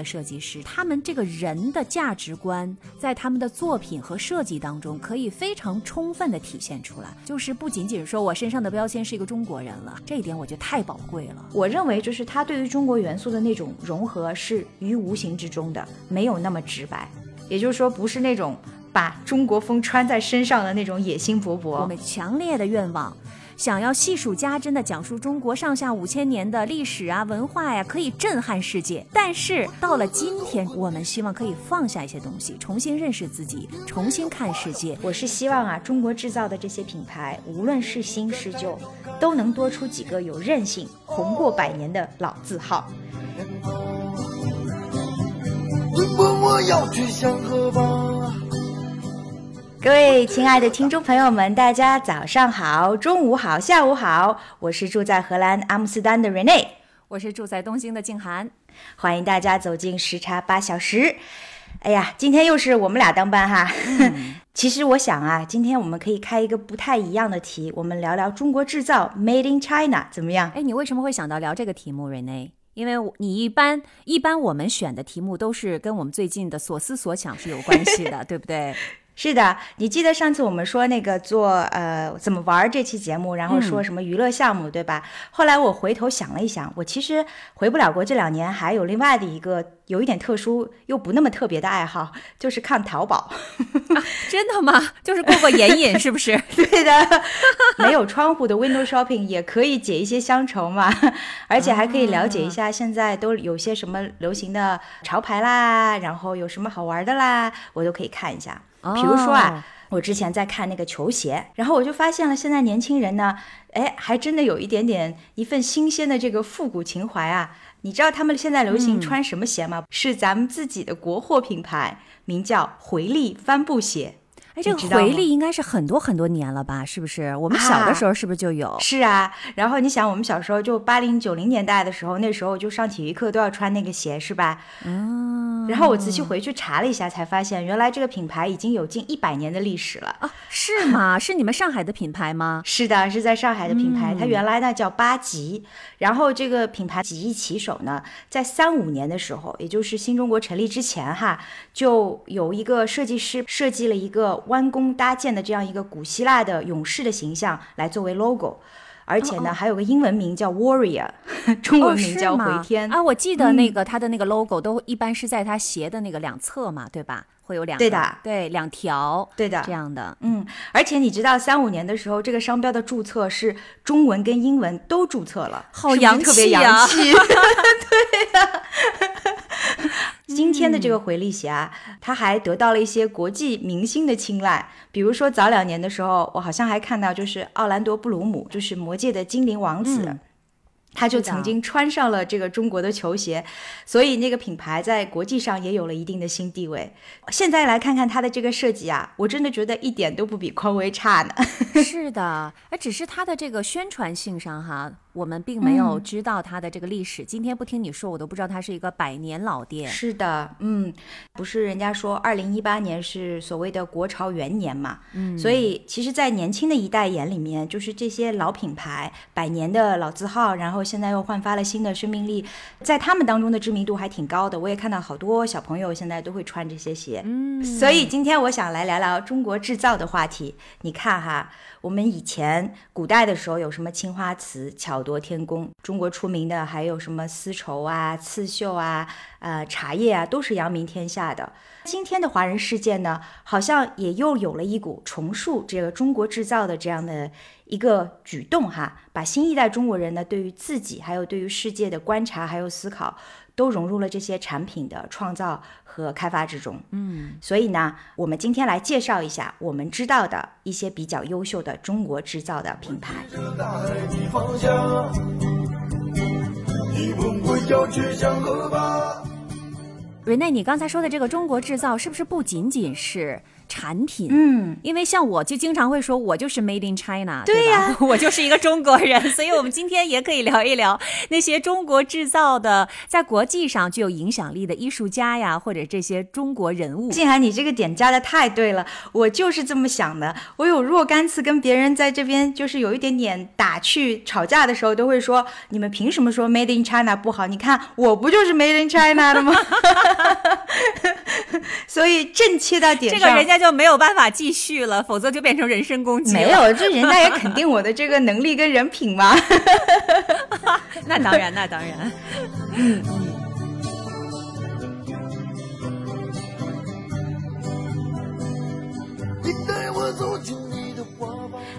的设计师，他们这个人的价值观，在他们的作品和设计当中，可以非常充分的体现出来。就是不仅仅说我身上的标签是一个中国人了，这一点我觉得太宝贵了。我认为，就是他对于中国元素的那种融合，是于无形之中的，没有那么直白。也就是说，不是那种把中国风穿在身上的那种野心勃勃。我们强烈的愿望。想要细数家珍的讲述中国上下五千年的历史啊文化呀，可以震撼世界。但是到了今天，我们希望可以放下一些东西，重新认识自己，重新看世界。我是希望啊，中国制造的这些品牌，无论是新是旧，都能多出几个有韧性、红过百年的老字号。问我要去向何方？各位亲爱的听众朋友们，大家早上好，中午好，下午好，我是住在荷兰阿姆斯特丹的 Rene，我是住在东京的静涵，欢迎大家走进时差八小时。哎呀，今天又是我们俩当班哈。其实我想啊，今天我们可以开一个不太一样的题，我们聊聊中国制造，Made in China，怎么样？哎，你为什么会想到聊这个题目，Rene？因为你一般一般我们选的题目都是跟我们最近的所思所想是有关系的，对不对？是的，你记得上次我们说那个做呃怎么玩这期节目，然后说什么娱乐项目，对吧？后来我回头想了一想，我其实回不了国这两年，还有另外的一个有一点特殊又不那么特别的爱好，就是看淘宝。真的吗？就是过过眼瘾，是不是？对的，没有窗户的 window shopping 也可以解一些乡愁嘛，而且还可以了解一下现在都有些什么流行的潮牌啦，然后有什么好玩的啦，我都可以看一下。比如说啊，我之前在看那个球鞋，然后我就发现了，现在年轻人呢，哎，还真的有一点点一份新鲜的这个复古情怀啊。你知道他们现在流行穿什么鞋吗？是咱们自己的国货品牌，名叫回力帆布鞋。哎，这个回力应该是很多很多年了吧？是不是？我们小的时候是不是就有？是啊。然后你想，我们小时候就八零九零年代的时候，那时候就上体育课都要穿那个鞋，是吧？嗯。然后我仔细回去查了一下，才发现原来这个品牌已经有近一百年的历史了啊！是吗？是你们上海的品牌吗？是的，是在上海的品牌。它原来呢叫八吉，然后这个品牌几易其手呢，在三五年的时候，也就是新中国成立之前哈，就有一个设计师设计了一个。弯弓搭箭的这样一个古希腊的勇士的形象来作为 logo，而且呢还有个英文名叫 warrior，中文名叫回天啊。我记得那个他的那个 logo 都一般是在他鞋的那个两侧嘛，对吧？会有两对的，对两条，对的这样的。嗯，而且你知道三五年的时候，这个商标的注册是中文跟英文都注册了，好洋气，特别洋气。对呀。今天的这个回力鞋啊，它还得到了一些国际明星的青睐。比如说早两年的时候，我好像还看到，就是奥兰多·布鲁姆，就是魔界的精灵王子。他就曾经穿上了这个中国的球鞋，所以那个品牌在国际上也有了一定的新地位。现在来看看它的这个设计啊，我真的觉得一点都不比匡威差呢。是的，哎，只是它的这个宣传性上哈，我们并没有知道它的这个历史。今天不听你说，我都不知道它是一个百年老店。是的，嗯，不是人家说二零一八年是所谓的国潮元年嘛？嗯，所以其实，在年轻的一代眼里面，就是这些老品牌、百年的老字号，然后。现在又焕发了新的生命力，在他们当中的知名度还挺高的。我也看到好多小朋友现在都会穿这些鞋，嗯，所以今天我想来聊聊中国制造的话题。你看哈，我们以前古代的时候有什么青花瓷巧夺天工，中国出名的还有什么丝绸啊、刺绣啊、呃茶叶啊，都是扬名天下的。今天的华人世界呢，好像也又有了一股重塑这个中国制造的这样的一个举动哈，把新一代中国人呢对于自己还有对于世界的观察还有思考，都融入了这些产品的创造和开发之中。嗯，所以呢，我们今天来介绍一下我们知道的一些比较优秀的中国制造的品牌。瑞内，你刚才说的这个中国制造，是不是不仅仅是？产品，嗯，因为像我就经常会说，我就是 Made in China，对呀，我就是一个中国人，所以我们今天也可以聊一聊那些中国制造的，在国际上具有影响力的艺术家呀，或者这些中国人物。静涵，你这个点加的太对了，我就是这么想的。我有若干次跟别人在这边就是有一点点打趣吵架的时候，都会说，你们凭什么说 Made in China 不好？你看我不就是 Made in China 的吗？所以正切到点上，这个人家。就没有办法继续了，否则就变成人身攻击。没有，这人家也肯定我的这个能力跟人品嘛。那当然，那当然。嗯嗯。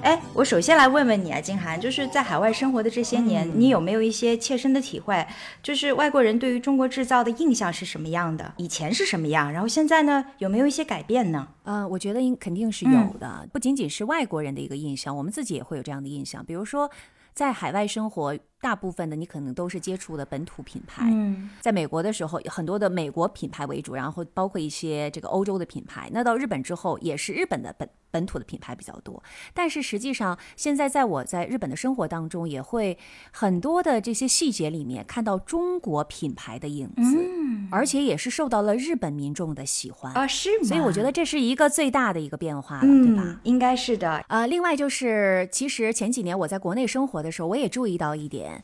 哎，我首先来问问你啊，金涵，就是在海外生活的这些年，你有没有一些切身的体会？就是外国人对于中国制造的印象是什么样的？以前是什么样？然后现在呢，有没有一些改变呢？呃，我觉得应肯定是有的，不仅仅是外国人的一个印象，我们自己也会有这样的印象。比如说，在海外生活。大部分的你可能都是接触的本土品牌，嗯在美国的时候，很多的美国品牌为主，然后包括一些这个欧洲的品牌。那到日本之后，也是日本的本本土的品牌比较多。但是实际上，现在在我在日本的生活当中，也会很多的这些细节里面看到中国品牌的影子，而且也是受到了日本民众的喜欢啊，是吗？所以我觉得这是一个最大的一个变化了，对吧？应该是的。呃，另外就是，其实前几年我在国内生活的时候，我也注意到一点。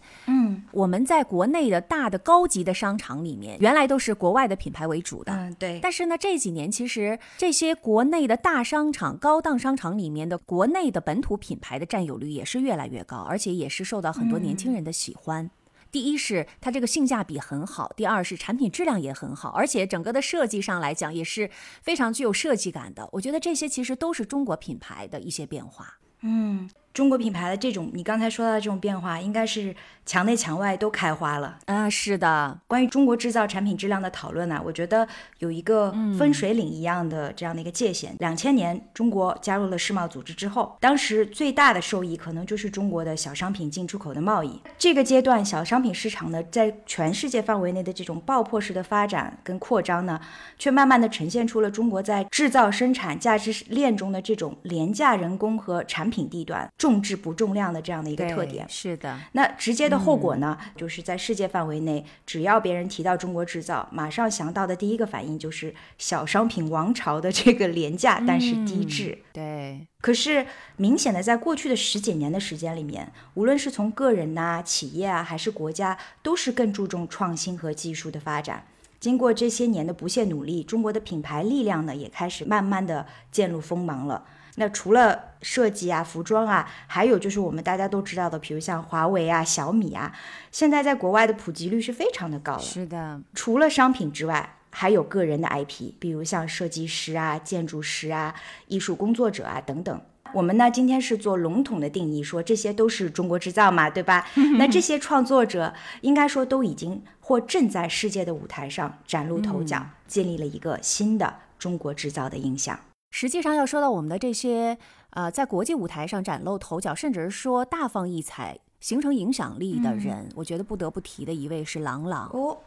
嗯，我们在国内的大的高级的商场里面，原来都是国外的品牌为主的。嗯，对。但是呢，这几年其实这些国内的大商场、高档商场里面的国内的本土品牌的占有率也是越来越高，而且也是受到很多年轻人的喜欢。第一是它这个性价比很好，第二是产品质量也很好，而且整个的设计上来讲也是非常具有设计感的。我觉得这些其实都是中国品牌的一些变化。嗯。中国品牌的这种，你刚才说到的这种变化，应该是墙内墙外都开花了。啊，是的。关于中国制造产品质量的讨论呢，我觉得有一个分水岭一样的这样的一个界限。两千年中国加入了世贸组织之后，当时最大的受益可能就是中国的小商品进出口的贸易。这个阶段，小商品市场呢，在全世界范围内的这种爆破式的发展跟扩张呢，却慢慢的呈现出了中国在制造生产价值链中的这种廉价人工和产品地段。重质不重量的这样的一个特点，是的。那直接的后果呢，就是在世界范围内，只要别人提到中国制造，马上想到的第一个反应就是小商品王朝的这个廉价但是低质。对。可是明显的，在过去的十几年的时间里面，无论是从个人呐、企业啊，还是国家，都是更注重创新和技术的发展。经过这些年的不懈努力，中国的品牌力量呢，也开始慢慢的渐露锋芒了。那除了设计啊、服装啊，还有就是我们大家都知道的，比如像华为啊、小米啊，现在在国外的普及率是非常的高了。是的，除了商品之外，还有个人的 IP，比如像设计师啊、建筑师啊、艺术工作者啊等等。我们呢今天是做笼统的定义，说这些都是中国制造嘛，对吧？那这些创作者应该说都已经或正在世界的舞台上崭露头角，建立了一个新的中国制造的印象。实际上，要说到我们的这些呃，在国际舞台上崭露头角，甚至是说大放异彩、形成影响力的人，我觉得不得不提的一位是郎朗。哦，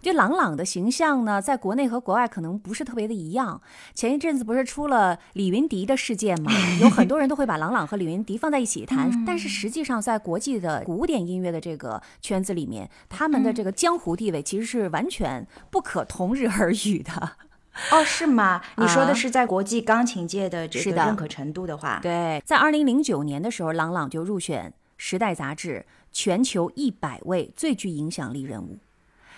就郎朗的形象呢，在国内和国外可能不是特别的一样。前一阵子不是出了李云迪的事件嘛，有很多人都会把郎朗和李云迪放在一起 谈，但是实际上在国际的古典音乐的这个圈子里面，他们的这个江湖地位其实是完全不可同日而语的。哦，是吗？你说的是在国际钢琴界的这个认可程度的话，对，在二零零九年的时候，郎朗就入选《时代》杂志全球一百位最具影响力人物。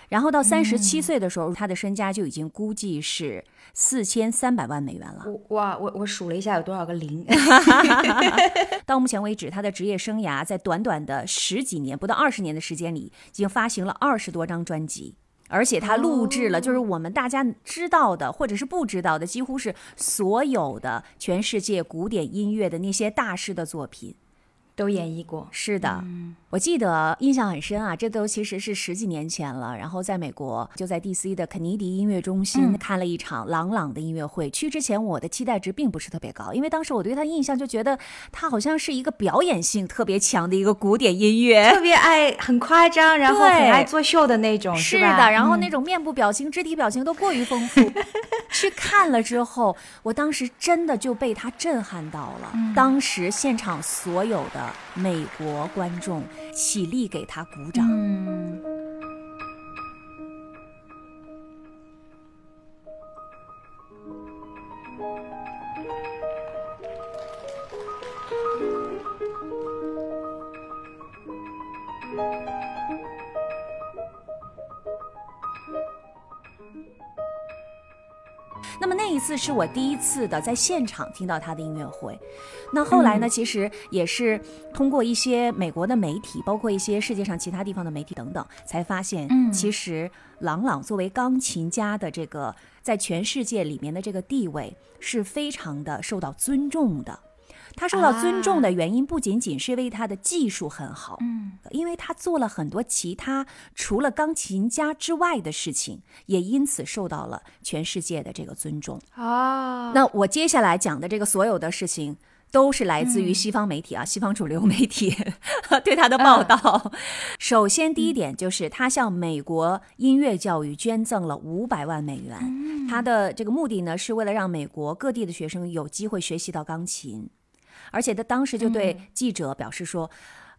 然后到三十七岁的时候，他的身家就已经估计是四千三百万美元了。哇，我我数了一下，有多少个零？到目前为止，他的职业生涯在短短的十几年，不到二十年的时间里，已经发行了二十多张专辑。而且他录制了，就是我们大家知道的，或者是不知道的，几乎是所有的全世界古典音乐的那些大师的作品，都演绎过。是的，我记得印象很深啊，这都其实是十几年前了。然后在美国，就在 D.C. 的肯尼迪音乐中心看了一场朗朗的音乐会。去之前，我的期待值并不是特别高，因为当时我对他印象就觉得他好像是一个表演性特别强的一个古典音乐，特别爱很夸张，然后很爱作秀的那种，是的。然后那种面部表情、肢体表情都过于丰富。去看了之后，我当时真的就被他震撼到了。当时现场所有的美国观众。起立，给他鼓掌。那么那一次是我第一次的在现场听到他的音乐会，那后来呢，其实也是通过一些美国的媒体，包括一些世界上其他地方的媒体等等，才发现，其实郎朗作为钢琴家的这个在全世界里面的这个地位是非常的受到尊重的。他受到尊重的原因不仅仅是因为他的技术很好，嗯，因为他做了很多其他除了钢琴家之外的事情，也因此受到了全世界的这个尊重。哦，那我接下来讲的这个所有的事情，都是来自于西方媒体啊，西方主流媒体 对他的报道。首先，第一点就是他向美国音乐教育捐赠了五百万美元，他的这个目的呢，是为了让美国各地的学生有机会学习到钢琴。而且他当时就对记者表示说：“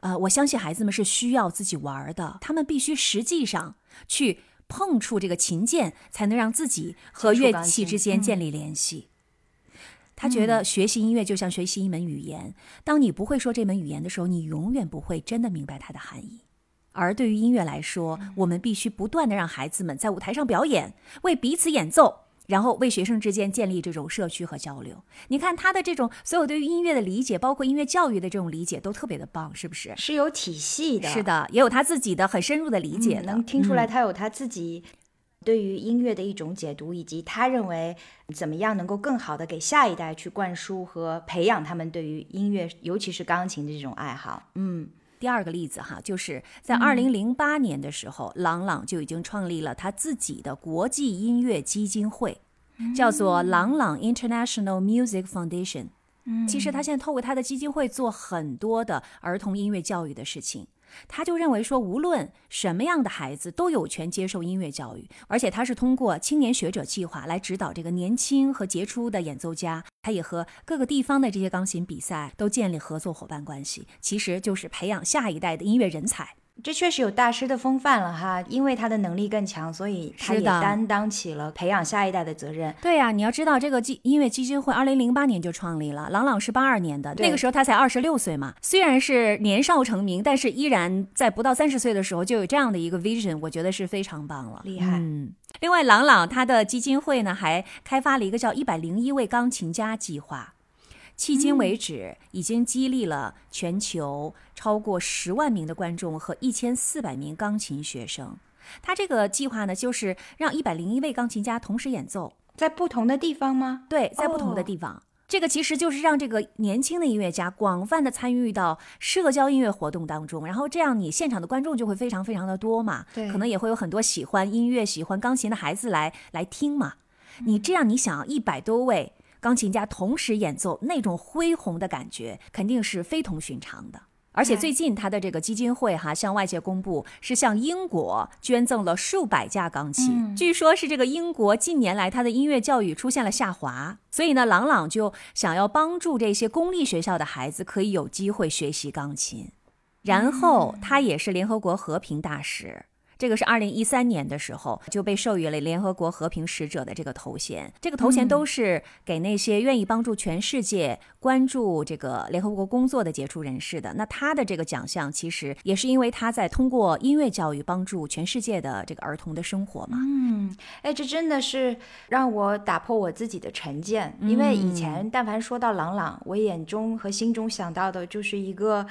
呃，我相信孩子们是需要自己玩的，他们必须实际上去碰触这个琴键，才能让自己和乐器之间建立联系。”他觉得学习音乐就像学习一门语言，当你不会说这门语言的时候，你永远不会真的明白它的含义。而对于音乐来说，我们必须不断的让孩子们在舞台上表演，为彼此演奏。然后为学生之间建立这种社区和交流。你看他的这种所有对于音乐的理解，包括音乐教育的这种理解，都特别的棒，是不是？是有体系的。是的，也有他自己的很深入的理解，能听出来他有他自己对于音乐的一种解读，以及他认为怎么样能够更好的给下一代去灌输和培养他们对于音乐，尤其是钢琴的这种爱好。嗯。第二个例子哈，就是在二零零八年的时候，郎朗就已经创立了他自己的国际音乐基金会，叫做朗朗 International Music Foundation。其实他现在透过他的基金会做很多的儿童音乐教育的事情。他就认为说，无论什么样的孩子都有权接受音乐教育，而且他是通过青年学者计划来指导这个年轻和杰出的演奏家。他也和各个地方的这些钢琴比赛都建立合作伙伴关系，其实就是培养下一代的音乐人才。这确实有大师的风范了哈，因为他的能力更强，所以他也担当起了培养下一代的责任。对呀，你要知道这个基音乐基金会，二零零八年就创立了，朗朗是八二年的，那个时候他才二十六岁嘛。虽然是年少成名，但是依然在不到三十岁的时候就有这样的一个 vision，我觉得是非常棒了，厉害。嗯，另外，朗朗他的基金会呢还开发了一个叫一百零一位钢琴家计划。迄今为止，已经激励了全球超过十万名的观众和一千四百名钢琴学生。他这个计划呢，就是让一百零一位钢琴家同时演奏，在不同的地方吗？对，在不同的地方。这个其实就是让这个年轻的音乐家广泛的参与到社交音乐活动当中，然后这样你现场的观众就会非常非常的多嘛。对，可能也会有很多喜欢音乐、喜欢钢琴的孩子来来听嘛。你这样，你想一百多位。钢琴家同时演奏那种恢宏的感觉，肯定是非同寻常的。而且最近他的这个基金会哈向外界公布，是向英国捐赠了数百架钢琴。据说，是这个英国近年来他的音乐教育出现了下滑，所以呢，朗朗就想要帮助这些公立学校的孩子可以有机会学习钢琴。然后他也是联合国和平大使。这个是二零一三年的时候就被授予了联合国和平使者的这个头衔，这个头衔都是给那些愿意帮助全世界关注这个联合国工作的杰出人士的。那他的这个奖项其实也是因为他在通过音乐教育帮助全世界的这个儿童的生活嘛。嗯，哎，这真的是让我打破我自己的成见，因为以前但凡说到朗朗，我眼中和心中想到的就是一个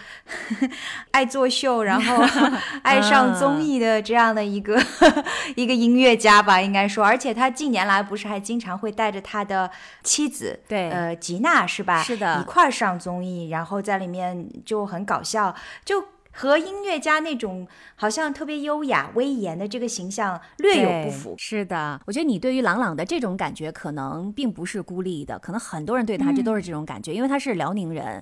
爱作秀，然后 爱上综艺的这样。这样的一个 一个音乐家吧，应该说，而且他近年来不是还经常会带着他的妻子，对，呃，吉娜是吧？是的，一块儿上综艺，然后在里面就很搞笑，就和音乐家那种好像特别优雅、威严的这个形象略有不符。是的，我觉得你对于朗朗的这种感觉可能并不是孤立的，可能很多人对他这都是这种感觉，因为他是辽宁人。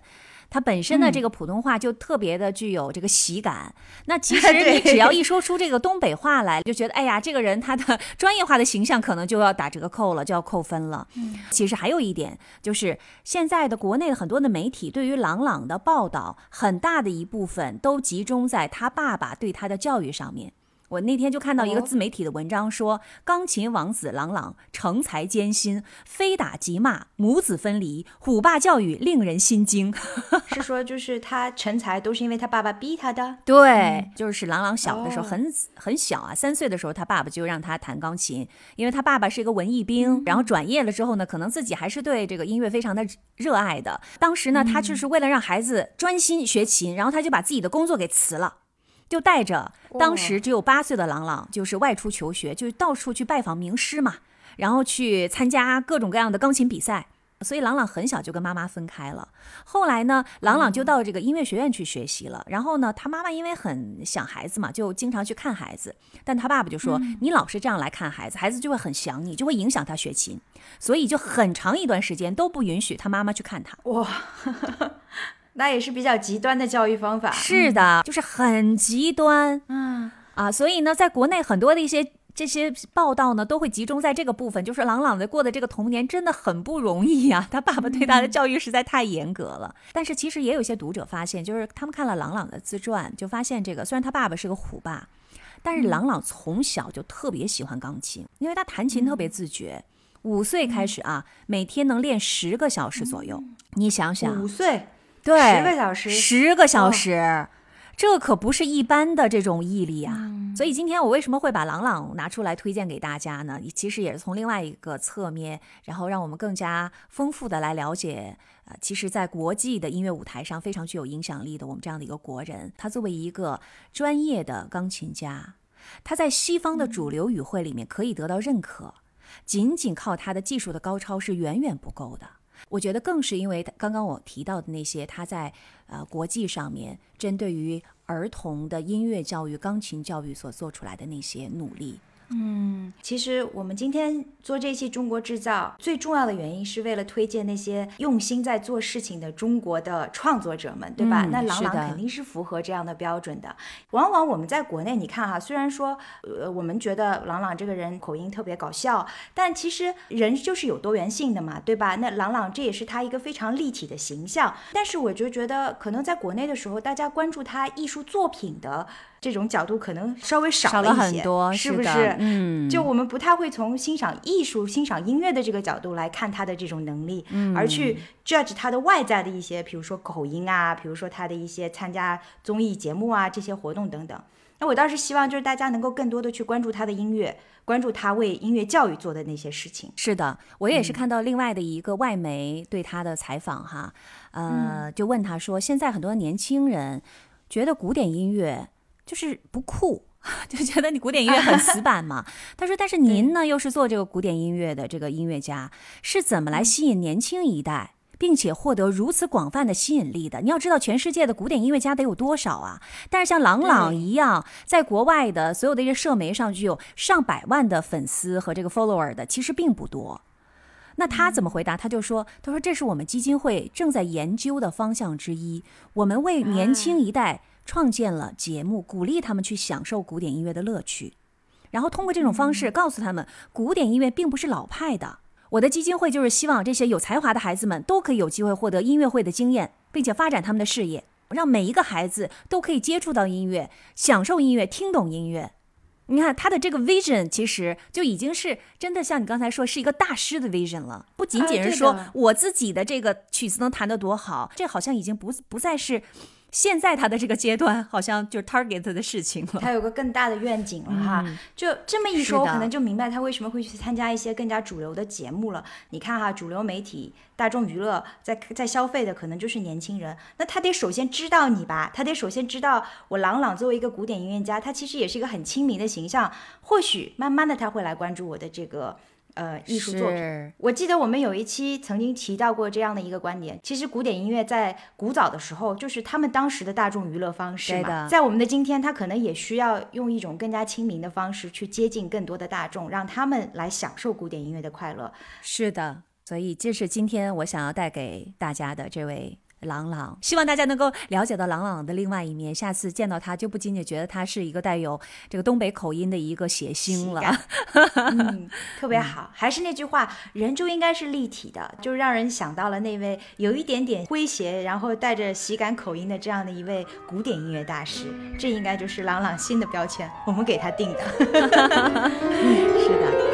他本身的这个普通话就特别的具有这个喜感，那其 实你只要一说出这个东北话来，就觉得哎呀，这个人他的 专业化的形象可能就要打折扣了，就要扣分了。其实还有一点就是，现在的国内的很多的媒体对于郎朗的报道，很大的一部分都集中在他爸爸对他的教育上面。我那天就看到一个自媒体的文章，说钢琴王子郎朗成才艰辛，非打即骂，母子分离，虎爸教育令人心惊。是说就是他成才都是因为他爸爸逼他的？对，就是郎朗小的时候很很小啊，三岁的时候他爸爸就让他弹钢琴，因为他爸爸是一个文艺兵，然后转业了之后呢，可能自己还是对这个音乐非常的热爱的。当时呢，他就是为了让孩子专心学琴，然后他就把自己的工作给辞了。就带着当时只有八岁的朗朗，就是外出求学，就到处去拜访名师嘛，然后去参加各种各样的钢琴比赛。所以朗朗很小就跟妈妈分开了。后来呢，朗朗就到这个音乐学院去学习了。然后呢，他妈妈因为很想孩子嘛，就经常去看孩子。但他爸爸就说：“你老是这样来看孩子，孩子就会很想你，就会影响他学琴。”所以就很长一段时间都不允许他妈妈去看他。哇！那也是比较极端的教育方法，是的，就是很极端，嗯。啊，所以呢，在国内很多的一些这些报道呢，都会集中在这个部分，就是朗朗的过的这个童年真的很不容易呀，他爸爸对他的教育实在太严格了。但是其实也有些读者发现，就是他们看了朗朗的自传，就发现这个虽然他爸爸是个虎爸，但是朗朗从小就特别喜欢钢琴，因为他弹琴特别自觉，五岁开始啊，每天能练十个小时左右，你想想，五岁。对，十个小时，十个小时，这可不是一般的这种毅力啊！所以今天我为什么会把郎朗拿出来推荐给大家呢？其实也是从另外一个侧面，然后让我们更加丰富的来了解，呃，其实，在国际的音乐舞台上非常具有影响力的我们这样的一个国人，他作为一个专业的钢琴家，他在西方的主流语汇里面可以得到认可，仅仅靠他的技术的高超是远远不够的。我觉得更是因为刚刚我提到的那些，他在呃国际上面针对于儿童的音乐教育、钢琴教育所做出来的那些努力。嗯，其实我们今天做这期中国制造最重要的原因是为了推荐那些用心在做事情的中国的创作者们，对吧？那朗朗肯定是符合这样的标准的。往往我们在国内，你看哈，虽然说呃我们觉得朗朗这个人口音特别搞笑，但其实人就是有多元性的嘛，对吧？那朗朗这也是他一个非常立体的形象。但是我就觉得，可能在国内的时候，大家关注他艺术作品的。这种角度可能稍微少了一些，是不是？嗯，就我们不太会从欣赏艺术、欣赏音乐的这个角度来看他的这种能力，而去 judge 他的外在的一些，比如说口音啊，比如说他的一些参加综艺节目啊这些活动等等。那我倒是希望就是大家能够更多的去关注他的音乐，关注他为音乐教育做的那些事情。是的，我也是看到另外的一个外媒对他的采访哈，呃，就问他说，现在很多年轻人觉得古典音乐。就是不酷，就觉得你古典音乐很死板嘛。他说：“但是您呢，又是做这个古典音乐的这个音乐家，是怎么来吸引年轻一代，并且获得如此广泛的吸引力的？你要知道，全世界的古典音乐家得有多少啊？但是像郎朗一样，在国外的所有的一些社媒上具有上百万的粉丝和这个 follower 的，其实并不多。那他怎么回答？他就说：他说这是我们基金会正在研究的方向之一，我们为年轻一代。”创建了节目，鼓励他们去享受古典音乐的乐趣，然后通过这种方式告诉他们，古典音乐并不是老派的。我的基金会就是希望这些有才华的孩子们都可以有机会获得音乐会的经验，并且发展他们的事业，让每一个孩子都可以接触到音乐，享受音乐，听懂音乐。你看他的这个 vision，其实就已经是真的，像你刚才说，是一个大师的 vision 了，不仅仅是说我自己的这个曲子能弹得多好，这好像已经不不再是。现在他的这个阶段好像就是 target 的事情了，他有个更大的愿景了哈。就这么一说，我可能就明白他为什么会去参加一些更加主流的节目了。你看哈，主流媒体、大众娱乐在在消费的可能就是年轻人，那他得首先知道你吧，他得首先知道我朗朗作为一个古典音乐家，他其实也是一个很亲民的形象。或许慢慢的他会来关注我的这个。呃艺术作品。我记得我们有一期曾经提到过这样的一个观点，其实古典音乐在古早的时候就是他们当时的大众娱乐方式嘛，在我们的今天，它可能也需要用一种更加亲民的方式去接近更多的大众，让他们来享受古典音乐的快乐。是的，所以这是今天我想要带给大家的这位。郎朗，希望大家能够了解到朗朗的另外一面。下次见到他，就不仅仅觉得他是一个带有这个东北口音的一个谐星了。嗯，特别好。还是那句话，人就应该是立体的，就让人想到了那位有一点点诙谐，然后带着喜感口音的这样的一位古典音乐大师。这应该就是朗朗新的标签，我们给他定的。是的。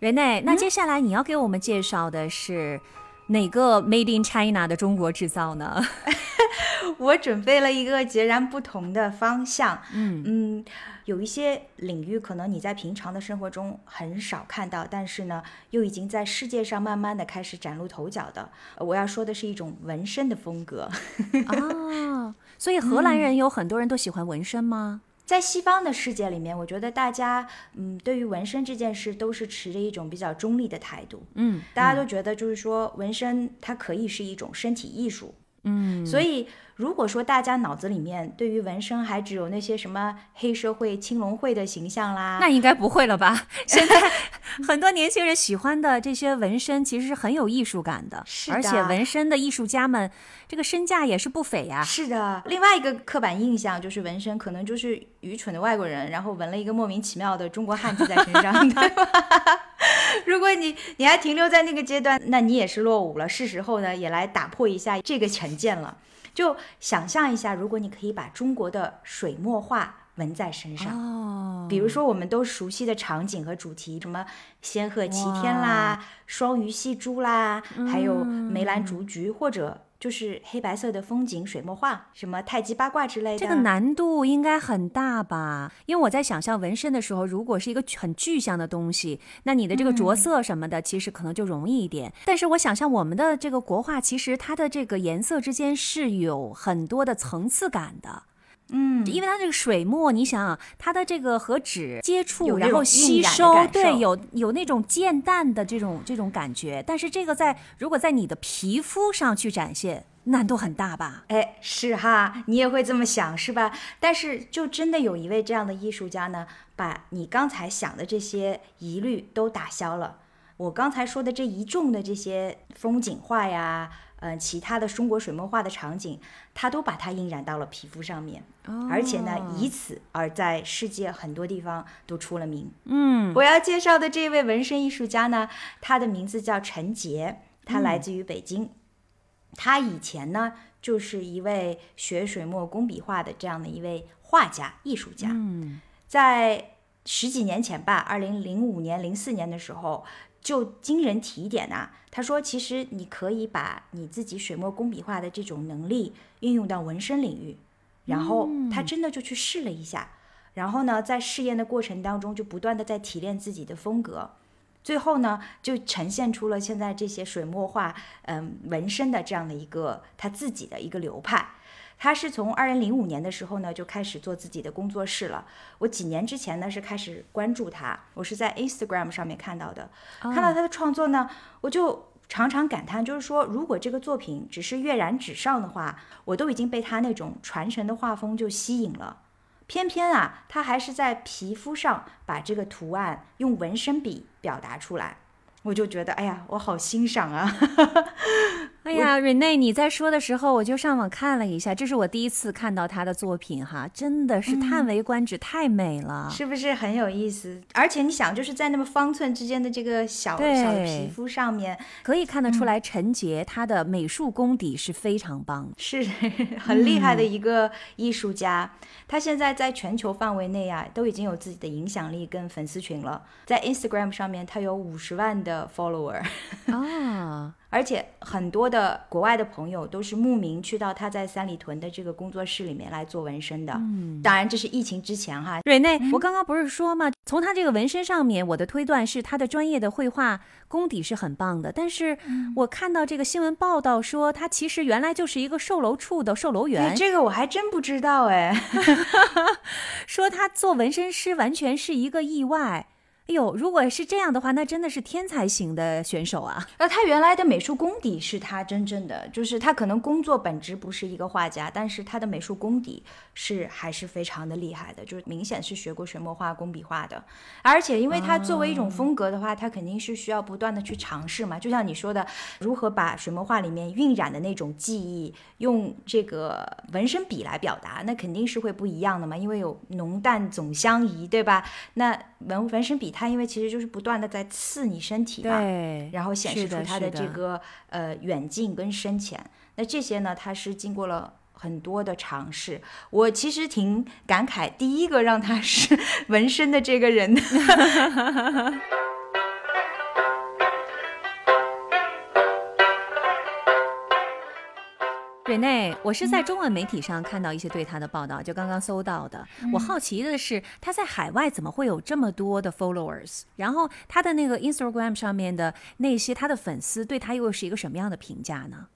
瑞内，那接下来你要给我们介绍的是哪个 Made in China 的中国制造呢？我准备了一个截然不同的方向。嗯嗯，有一些领域可能你在平常的生活中很少看到，但是呢，又已经在世界上慢慢的开始崭露头角的。呃我要说的是一种纹身的风格。哦，所以荷兰人有很多人都喜欢纹身吗？在西方的世界里面，我觉得大家嗯，对于纹身这件事都是持着一种比较中立的态度。嗯，大家都觉得就是说，纹身它可以是一种身体艺术。嗯，所以，如果说大家脑子里面对于纹身还只有那些什么黑社会、青龙会的形象啦，那应该不会了吧？现在很多年轻人喜欢的这些纹身，其实是很有艺术感的，是的而且纹身的艺术家们，这个身价也是不菲呀、是的，另外一个刻板印象就是纹身可能就是愚蠢的外国人，然后纹了一个莫名其妙的中国汉字在身上，对吧？如果你你还停留在那个阶段，那你也是落伍了。是时候呢，也来打破一下这个成见了。就想象一下，如果你可以把中国的水墨画纹在身上，哦，比如说我们都熟悉的场景和主题，什么仙鹤齐天啦、双鱼戏珠啦，还有梅兰竹菊，或者就是黑白色的风景水墨画，什么太极八卦之类的。这个难度应该很大吧？因为我在想象纹身的时候，如果是一个很具象的东西，那你的这个着色什么的，其实可能就容易一点。但是我想象我们的这个国画，其实它的这个颜色之间是有很多的层次感的。嗯，因为它这个水墨，你想啊，它的这个和纸接触，然后吸收，对，有有那种渐淡的这种这种感觉。但是这个在如果在你的皮肤上去展现，难度很大吧？哎，是哈，你也会这么想是吧？但是就真的有一位这样的艺术家呢，把你刚才想的这些疑虑都打消了。我刚才说的这一众的这些风景画呀，呃，其他的中国水墨画的场景，他都把它印染到了皮肤上面，而且呢，以此而在世界很多地方都出了名。嗯，我要介绍的这位纹身艺术家呢，他的名字叫陈杰，他来自于北京。他以前呢，就是一位学水墨工笔画的这样的一位画家、艺术家。嗯在十几年前吧，二零零五年、零四年的时候，就经人提点呐、他说，其实你可以把你自己水墨工笔画的这种能力运用到纹身领域。然后他真的就去试了一下，然后呢，在试验的过程当中，就不断的在提炼自己的风格。最后呢，就呈现出了现在这些水墨画，嗯，纹身的这样的一个他自己的一个流派。他是从二零零五年的时候呢就开始做自己的工作室了。我几年之前呢是开始关注他，我是在 Instagram 上面看到的，看到他的创作呢，我就常常感叹，就是说，如果这个作品只是跃然纸上的话，我都已经被他那种传神的画风就吸引了。偏偏啊，他还是在皮肤上把这个图案用纹身笔表达出来，我就觉得，哎呀，我好欣赏啊！哎呀，，Rene，，你在说的时候，我就上网看了一下，这是我第一次看到他的作品哈，真的是叹为观止，太美了。是不是很有意思？而且你想，就是在那么方寸之间的这个小小的皮肤上面，可以看得出来，陈杰他的美术功底是非常棒的。是很厉害的一个艺术家。他现在在全球范围内啊，都已经有自己的影响力跟粉丝群了。在 Instagram 上面，他有五十万的 follower，啊，而且很多的国外的朋友都是慕名去到他在三里屯的这个工作室里面来做纹身的。嗯，当然这是疫情之前哈。瑞内，我刚刚不是说吗？从他这个纹身上面，我的推断是他的专业的绘画功底是很棒的。但是我看到这个新闻报道说，他其实原来就是一个售楼处的售楼员。这个我还真不知道哎。说他做纹身师完全是一个意外。哎呦，如果是这样的话，那真的是天才型的选手啊！那他原来的美术功底是他真正的，就是他可能工作本质不是一个画家，但是他的美术功底是还是非常的厉害的，就是明显是学过水墨画、工笔画的。而且，因为他作为一种风格的话，他肯定是需要不断的去尝试嘛。就像你说的，如何把水墨画里面晕染的那种技艺用这个纹身笔来表达，那肯定是会不一样的嘛。因为有浓淡总相宜，对吧？那纹纹身笔。它因为其实就是不断的在刺你身体嘛，然后显示出它的这个呃远近跟深浅。那这些呢，它是经过了很多的尝试。我其实挺感慨，第一个让他是 纹身的这个人。瑞内，我是在中文媒体上看到一些对他的报道，就刚刚搜到的。我好奇的是，他在海外怎么会有这么多的 followers？然后他的那个 Instagram 上面的那些他的粉丝对他又是一个什么样的评价呢？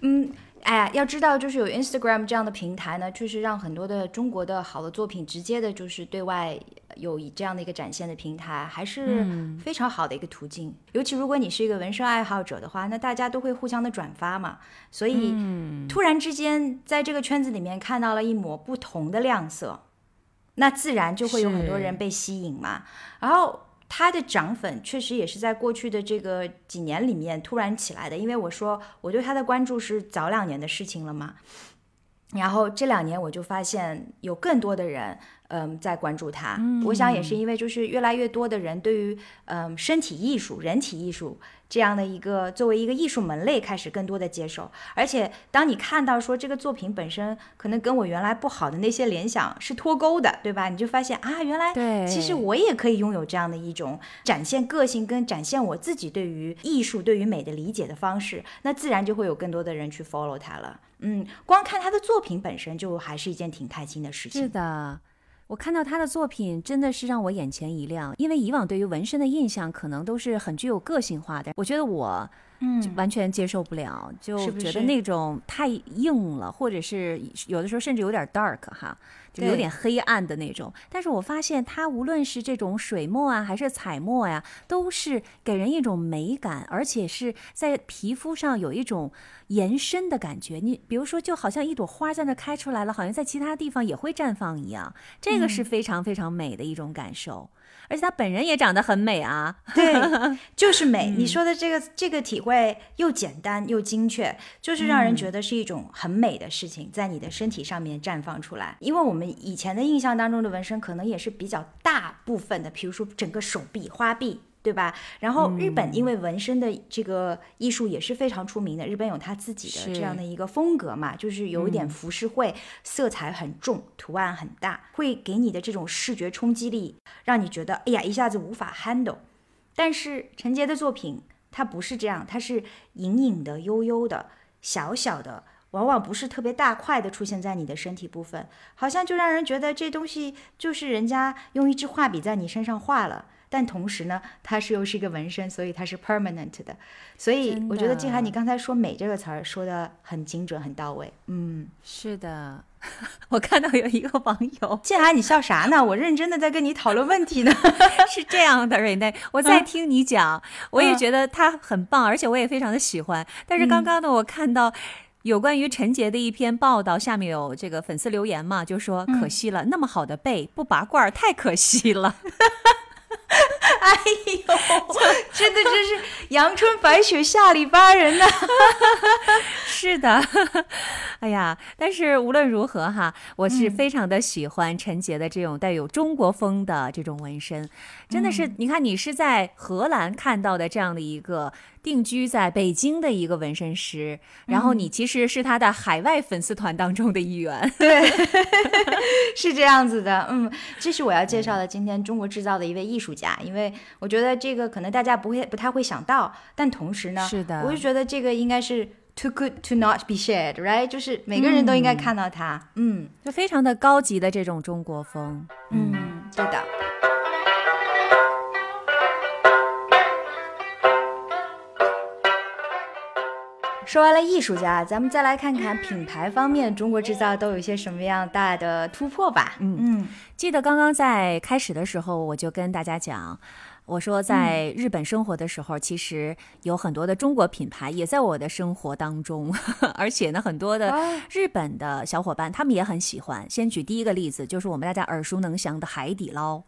嗯。哎，要知道，就是有 Instagram 这样的平台呢，确实让很多的中国的好的作品直接的，就是对外有以这样的一个展现的平台，还是非常好的一个途径。尤其如果你是一个纹身爱好者的话，那大家都会互相的转发嘛，所以突然之间在这个圈子里面看到了一抹不同的亮色，那自然就会有很多人被吸引嘛，然后。他的涨粉确实也是在过去的这个几年里面突然起来的，因为我说我对他的关注是早两年的事情了嘛，然后这两年我就发现有更多的人。嗯，在关注他，我想也是因为就是越来越多的人对于嗯身体艺术、人体艺术这样的一个作为一个艺术门类开始更多的接受，而且当你看到说这个作品本身可能跟我原来不好的那些联想是脱钩的，对吧？你就发现啊，原来其实我也可以拥有这样的一种展现个性跟展现我自己对于艺术、对于美的理解的方式，那自然就会有更多的人去 follow 他了。嗯，光看他的作品本身就还是一件挺开心的事情。是的。我看到他的作品，真的是让我眼前一亮。因为以往对于纹身的印象，可能都是很具有个性化的。我觉得我，嗯，完全接受不了，就觉得那种太硬了，或者是有的时候甚至有点 dark 哈。就有点黑暗的那种，但是我发现它无论是这种水墨啊，还是彩墨呀，都是给人一种美感，而且是在皮肤上有一种延伸的感觉。你比如说，就好像一朵花在那开出来了，好像在其他地方也会绽放一样，这个是非常非常美的一种感受。而且她本人也长得很美啊，对，就是美。你说的这个这个体会又简单又精确，就是让人觉得是一种很美的事情，在你的身体上面绽放出来。因为我们以前的印象当中的纹身，可能也是比较大部分的，比如说整个手臂、花臂。对吧？然后日本因为纹身的这个艺术也是非常出名的，日本有他自己的这样的一个风格嘛，就是有一点浮世绘，色彩很重，图案很大，会给你的这种视觉冲击力，让你觉得哎呀一下子无法 handle。但是陈杰的作品它不是这样，它是隐隐的、悠悠的、小小的，往往不是特别大块的出现在你的身体部分，好像就让人觉得这东西就是人家用一支画笔在你身上画了。但同时呢，它是又是一个纹身，所以它是 permanent 的。所以我觉得静涵，你刚才说“美”这个词儿说的很精准、很到位。嗯，是的。我看到有一个网友，静涵，你笑啥呢？我认真的在跟你讨论问题呢。是这样的，瑞内，我在听你讲，我也觉得他很棒，而且我也非常的喜欢。但是刚刚呢，我看到有关于陈杰的一篇报道，下面有这个粉丝留言嘛，就说可惜了，那么好的背不拔罐儿，太可惜了。哎呦，真的真是阳春白雪下里巴人呐！是的，哎呀，但是无论如何哈，我是非常的喜欢陈杰的这种带有中国风的这种纹身，真的是，你看你是在荷兰看到的这样的一个。定居在北京的一个纹身师，然后你其实是他的海外粉丝团当中的一员。对，是这样子的。嗯，这是我要介绍的今天中国制造的一位艺术家，因为我觉得这个可能大家不会不太会想到，但同时呢，是的我就觉得这个应该是 too good to not be shared，right？就是每个人都应该看到它。嗯就非常的高级的这种中国风。嗯，对的。说完了艺术家，咱们再来看看品牌方面，中国制造都有一些什么样大的突破吧。嗯嗯记得刚刚在开始的时候，我就跟大家讲，我说在日本生活的时候，其实有很多的中国品牌也在我的生活当中，而且呢，很多的哦日本的小伙伴他们也很喜欢。先举第一个例子，就是我们大家耳熟能详的海底捞。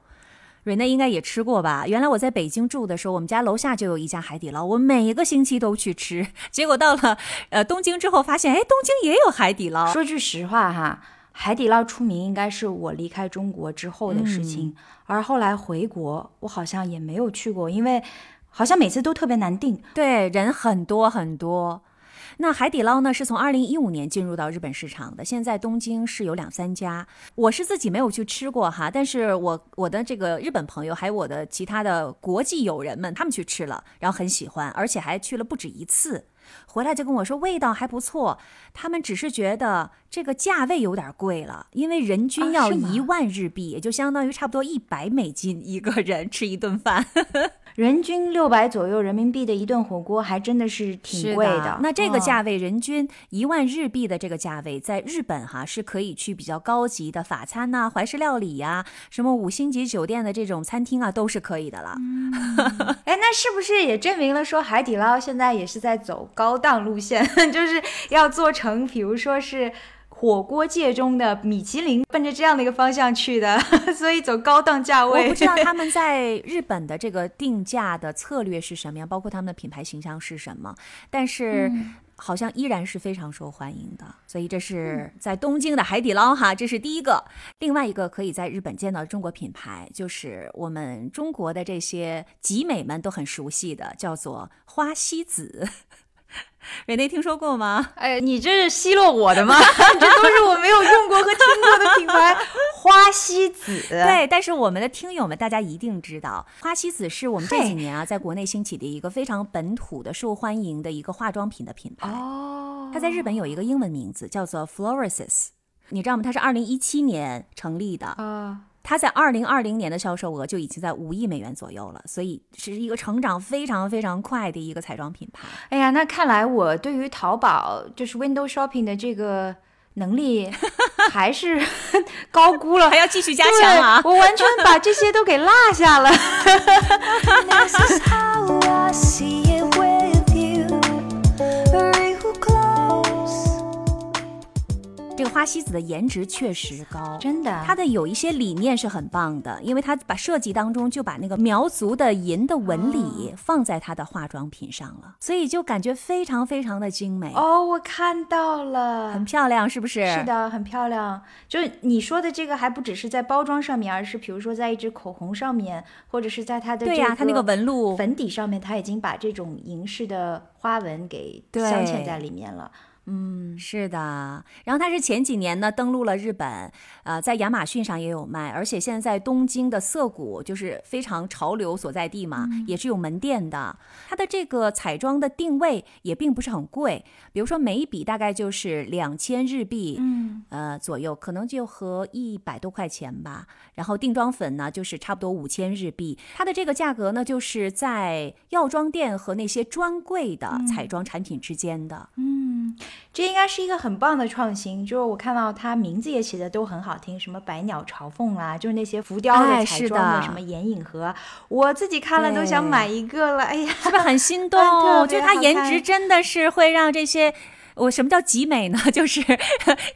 瑞内应该也吃过吧？原来我在北京住的时候，我们家楼下就有一家海底捞，我每个星期都去吃。结果到了呃东京之后，发现哎，东京也有海底捞。说句实话哈，海底捞出名应该是我离开中国之后的事情，而后来回国，我好像也没有去过，因为好像每次都特别难订。对，人很多很多。那海底捞呢，是从二零一五年进入到日本市场的，现在东京是有两三家。我是自己没有去吃过哈，但是我我的这个日本朋友，还有我的其他的国际友人们，他们去吃了，然后很喜欢，而且还去了不止一次。回来就跟我说味道还不错，他们只是觉得这个价位有点贵了，因为人均要一万日币，也就相当于差不多一百美金一个人吃一顿饭。人均六百左右人民币的一顿火锅，还真的是挺贵的。那这个嗯价位，人均一万日币的这个价位，在日本哈是可以去比较高级的法餐呐、怀石料理呀、什么五星级酒店的这种餐厅啊，都是可以的了。哎，那是不是也证明了说海底捞现在也是在走高档路线，就是要做成，比如说是火锅界中的米其林，奔着这样的一个方向去的，所以走高档价位。我不知道 他们在日本的这个定价的策略是什么样，包括他们的品牌形象是什么，但是。好像依然是非常受欢迎的，所以这是在东京的海底捞哈，这是第一个。另外一个可以在日本见到的中国品牌，就是我们中国的这些集美们都很熟悉的，叫做花西子。瑞内听说过吗？哎，你这是奚落我的吗？这都是我没有用过和听过的品牌。花西子，对，但是我们的听友们，大家一定知道，花西子是我们这几年啊，在国内兴起的一个非常本土的、受欢迎的一个化妆品的品牌。哦，它在日本有一个英文名字叫做 Floresis，你知道吗？它是二零一七年成立的，啊，它在二零二零年的销售额就已经在五亿美元左右了，所以是一个成长非常非常快的一个彩妆品牌。哎呀，那看来我对于淘宝就是 window shopping 的这个能力 还是高估了，还要继续加强啊！我完全把这些都给落下了。这个花西子的颜值确实高，真的，它的有一些理念是很棒的，因为它把设计当中就把那个苗族的银的纹理放在它的化妆品上了，所以就感觉非常非常的精美，哦，我看到了，很漂亮，是不是？是。的，很漂亮。就是你说的这个，还不只是在包装上面，而是比如说在一支口红上面，或者是在它的对呀、这它那个纹路，粉底上面，它已经把这种银饰的花纹给镶嵌在里面了。嗯，是的，然后它是前几年呢登陆了日本，呃，在亚马逊上也有卖，而且现在在东京的涩谷就是非常潮流所在地嘛，也是有门店的。它的这个彩妆的定位也并不是很贵，比如说每一笔大概就是两千日币，嗯，呃左右，可能就和一百多块钱吧。然后定妆粉呢，就是差不多五千日币。它的这个价格呢，就是在药妆店和那些专柜的彩妆产品之间的。这应该是一个很棒的创新。就是我看到它名字也起的都很好听，什么百鸟朝凤啦，就是那些浮雕哎的彩妆的妆什么眼影盒，我自己看了都想买一个了。哎呀，是不是很心 动？我觉得它颜值真的是会让这些。我什么叫集美呢？就是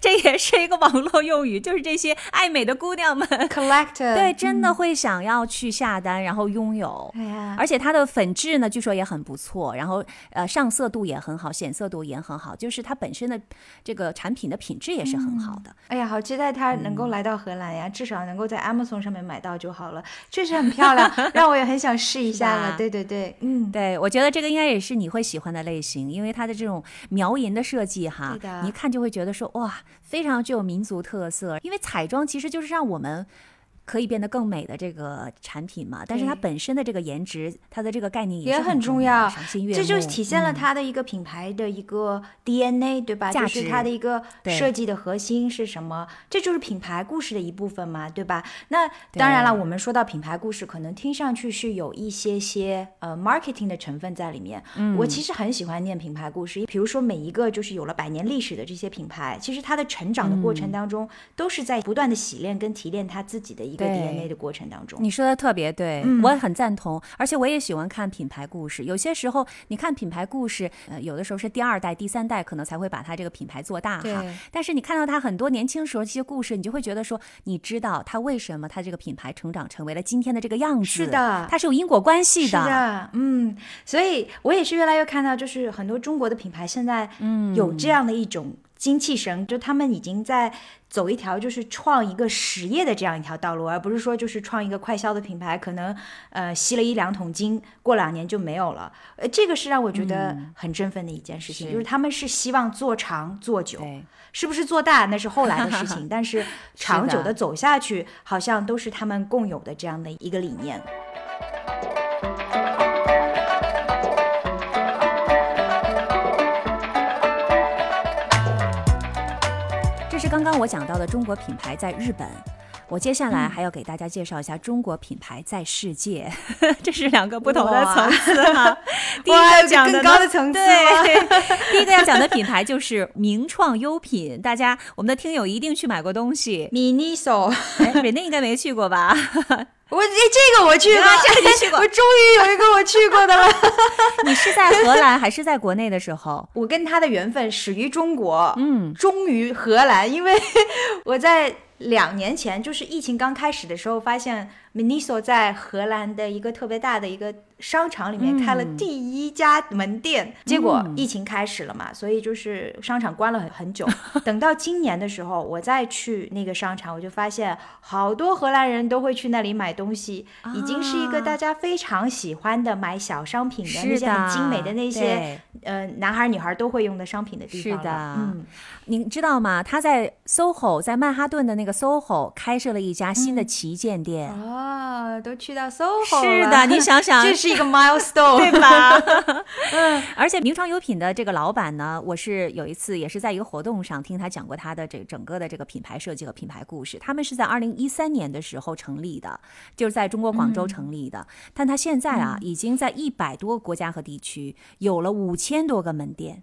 这也是一个网络用语，就是这些爱美的姑娘们，collector 对，真的会想要去下单，然后拥有。哎呀，而且它的粉质呢，据说也很不错，然后呃上色度也很好，显色度也很好，就是它本身的这个产品的品质也是很好的。哎呀，好期待它能嗯够来到荷兰呀！至少能够在 Amazon 上面买到就好了。确实很漂亮，让我也很想试一下了。对对对，嗯，对，我觉得这个应该也是你会喜欢的类型，因为它的这种描银的设计哈，你一看就会觉得说哇，非常具有民族特色。因为彩妆其实就是让我们。可以变得更美的这个产品嘛，但是它本身的这个颜值，它的这个概念也很很重要赏心悦目。这就是体现了嗯它的一个品牌的一个 DNA，、对吧？价就是它的一个设计的核心是什么？这就是品牌故事的一部分嘛，对吧？那当然了，我们说到品牌故事，可能听上去是有一些些呃 marketing 的成分在里面。嗯我其实很喜欢念品牌故事，比如说每一个就是有了百年历史的这些品牌，其实它的成长的过嗯程当中，都是在不断的洗练跟提炼它自己的一个对 DNA 的过程当中。你说的特别对，嗯我也很赞同，而且我也喜欢看品牌故事。有些时候，你看品牌故事，呃，有的时候是第二代、第三代可能才会把它这个品牌做大哈。但是你看到他很多年轻时候这些故事，你就会觉得说，你知道他为什么他这个品牌成长成为了今天的这个样子。是的它是有因果关系是的，嗯，所以我也是越来越看到，就是很多中国的品牌现在，嗯，有这样的一种精气神，就他们已经在走一条就是创一个实业的这样一条道路，而不是说就是创一个快销的品牌，可能呃吸了一两桶金，过两年就没有了。呃，这个是让我觉得很振奋的一件事情，是就是他们是希望做长做久，是不是做大那是后来的事情，但是长久的走下去，好像都是他们共有的这样的一个理念。刚刚我讲到的中国品牌在日本。我接下嗯来还要给大家介绍一下中国品牌在世界，这是两个不同的层次哈。第一个讲的高的层次对，第一个要讲的品牌就是名创优品，大家我们的听友一定去买过东西。Miniso，哎，应该没去过吧？我这这个我去过，啊这个你去过 我终于有一个我去过的了。你是在荷兰还是在国内的时候？我跟他的缘分始于中国，嗯，终于荷兰，因为我在两年前，就是疫情刚开始的时候，发现 Miniso 在荷兰的一个特别大的一个商场里面开了第一家门店，结果疫情开始了嘛，所以就是商场关了很很久。等到今年的时候，我再去那个商场，我就发现好多荷兰人都会去那里买东西，已经是一个大家非常喜欢的买小商品的那些很精美的那些呃男孩女孩都会用的商品的地方了。是的嗯。您知道吗？他在 SOHO，在曼哈顿的那个 SOHO 开设了一家新的旗舰店。哦，都去到 SOHO 了是的，你想想，这是一个 milestone，对吧？嗯，而且名创优品的这个老板呢，我是有一次也是在一个活动上听他讲过他的这整个的这个品牌设计和品牌故事。他们是在二零一三年的时候成立的，就是在中国广州成立的。但他现在啊，已经在一百多个国家和地区有了五千多个门店。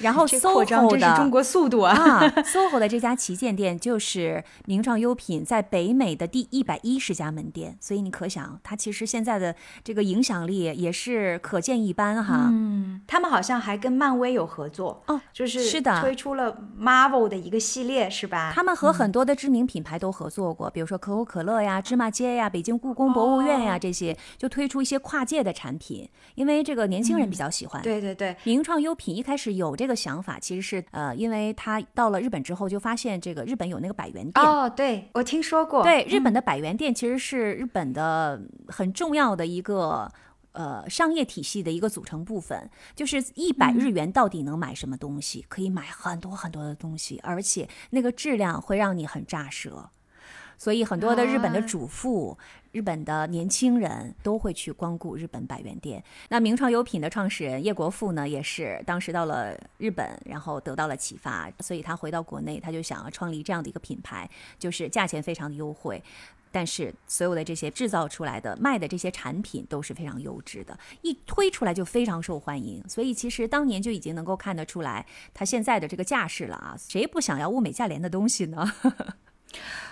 然后 SOHO 的真是中国速度啊！啊，SOHO 的这家旗舰店就是名创优品在北美的第一百一十家门店，所以你可想，它其实现在的这个影响力也是可见一斑哈。嗯，他们好像还跟漫威有合作哦，就是是的推出了 Marvel 的一个系列，是吧？他们和很多的知名品牌都合作过，比如说可口可乐呀、芝麻街呀、北京故宫博物院呀、这些，就推出一些跨界的产品，因为这个年轻人比较喜欢。对对对，名创优品一开始有这个想法，其实是呃，因为他到了日本之后，就发现这个日本有那个百元店，哦，对我听说过，对，日本的百元店其实是日本的很重要的一个。呃，商业体系的一个组成部分，就是一百日元到底能买什么东西？可以买很多很多的东西，而且那个质量会让你很炸舌。所以很多的日本的啊主妇、日本的年轻人都会去光顾日本百元店。那名创优品的创始人叶国富呢，也是当时到了日本，然后得到了启发，所以他回到国内，他就想要创立这样的一个品牌，就是价钱非常的优惠。但是所有的这些制造出来的、卖的这些产品都是非常优质的，一推出来就非常受欢迎。所以其实当年就已经能够看得出来，它现在的这个架势了啊！谁不想要物美价廉的东西呢？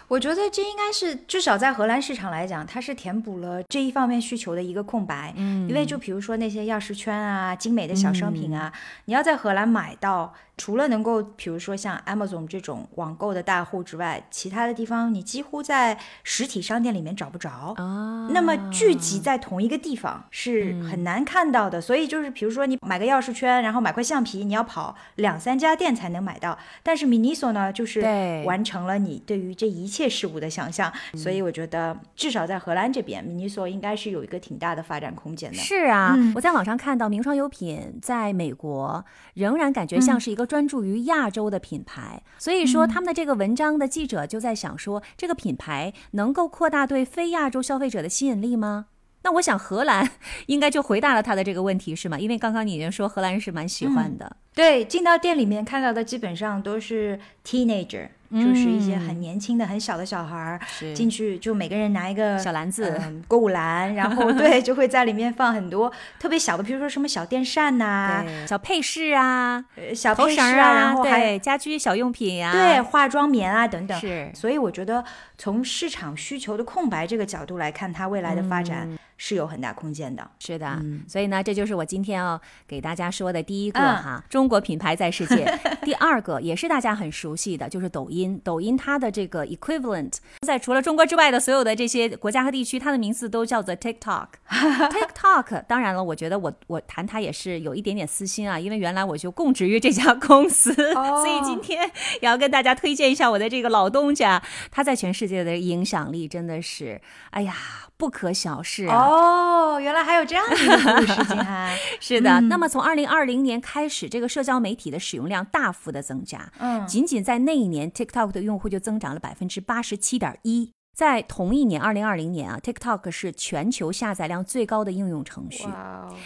我觉得这应该是至少在荷兰市场来讲，它是填补了这一方面需求的一个空白。嗯，因为就比如说那些钥匙圈啊、精美的小商品啊，你要在荷兰买到，除了能够比如说像 Amazon 这种网购的大户之外，其他的地方你几乎在实体商店里面找不着。啊那么聚集在同一个地方是很难看到的，所以就是比如说你买个钥匙圈，然后买块橡皮，你要跑两三家店才能买到。但是 Miniso 呢，就是完成了你对于这一切事物的想象，所以我觉得至少在荷兰这边，Miniso 应该是有一个挺大的发展空间的。是啊，嗯我在网上看到名创优品在美国仍然感觉像是一个专注于亚洲的品牌，所以说他们的这个文章的记者就在想说，这个品牌能够扩大对非亚洲消费者的吸引力吗？那我想荷兰 应该就回答了他的这个问题，是吗？因为刚刚你已经说荷兰人是蛮喜欢的，对，进到店里面看到的基本上都是 teenager，、就是一些很年轻的、很小的小孩儿。进去就每个人拿一个小篮子嗯购物篮，然后 对，就会在里面放很多特别小的，比如说什么小电扇呐、对小配饰啊，呃小配饰啊，然后还对家居小用品呀、对化妆棉啊等等。是所以我觉得从市场需求的空白这个角度来看，它未来的发展嗯是有很大空间的。是的，所以呢，这就是我今天要给大家说的第一个嗯哈，中国品牌在世界。第二个也是大家很熟悉的，就是抖音。抖音它的这个 equivalent，在除了中国之外的所有的这些国家和地区，它的名字都叫做 TikTok。TikTok，当然了，我觉得我我谈它也是有一点点私心啊，因为原来我就供职于这家公司，哦所以今天也要跟大家推荐一下我的这个老东家，它在全世界的影响力真的是，哎呀，不可小视啊。哦，原来还有这样的一个故事，金涵。是的，那么从二零二零年开始，这个社交媒体的使用量大幅的增加，嗯仅仅在那一年，TikTok 的用户就增长了百分之八十七点一。在同一年，二零二零年啊，TikTok 是全球下载量最高的应用程序，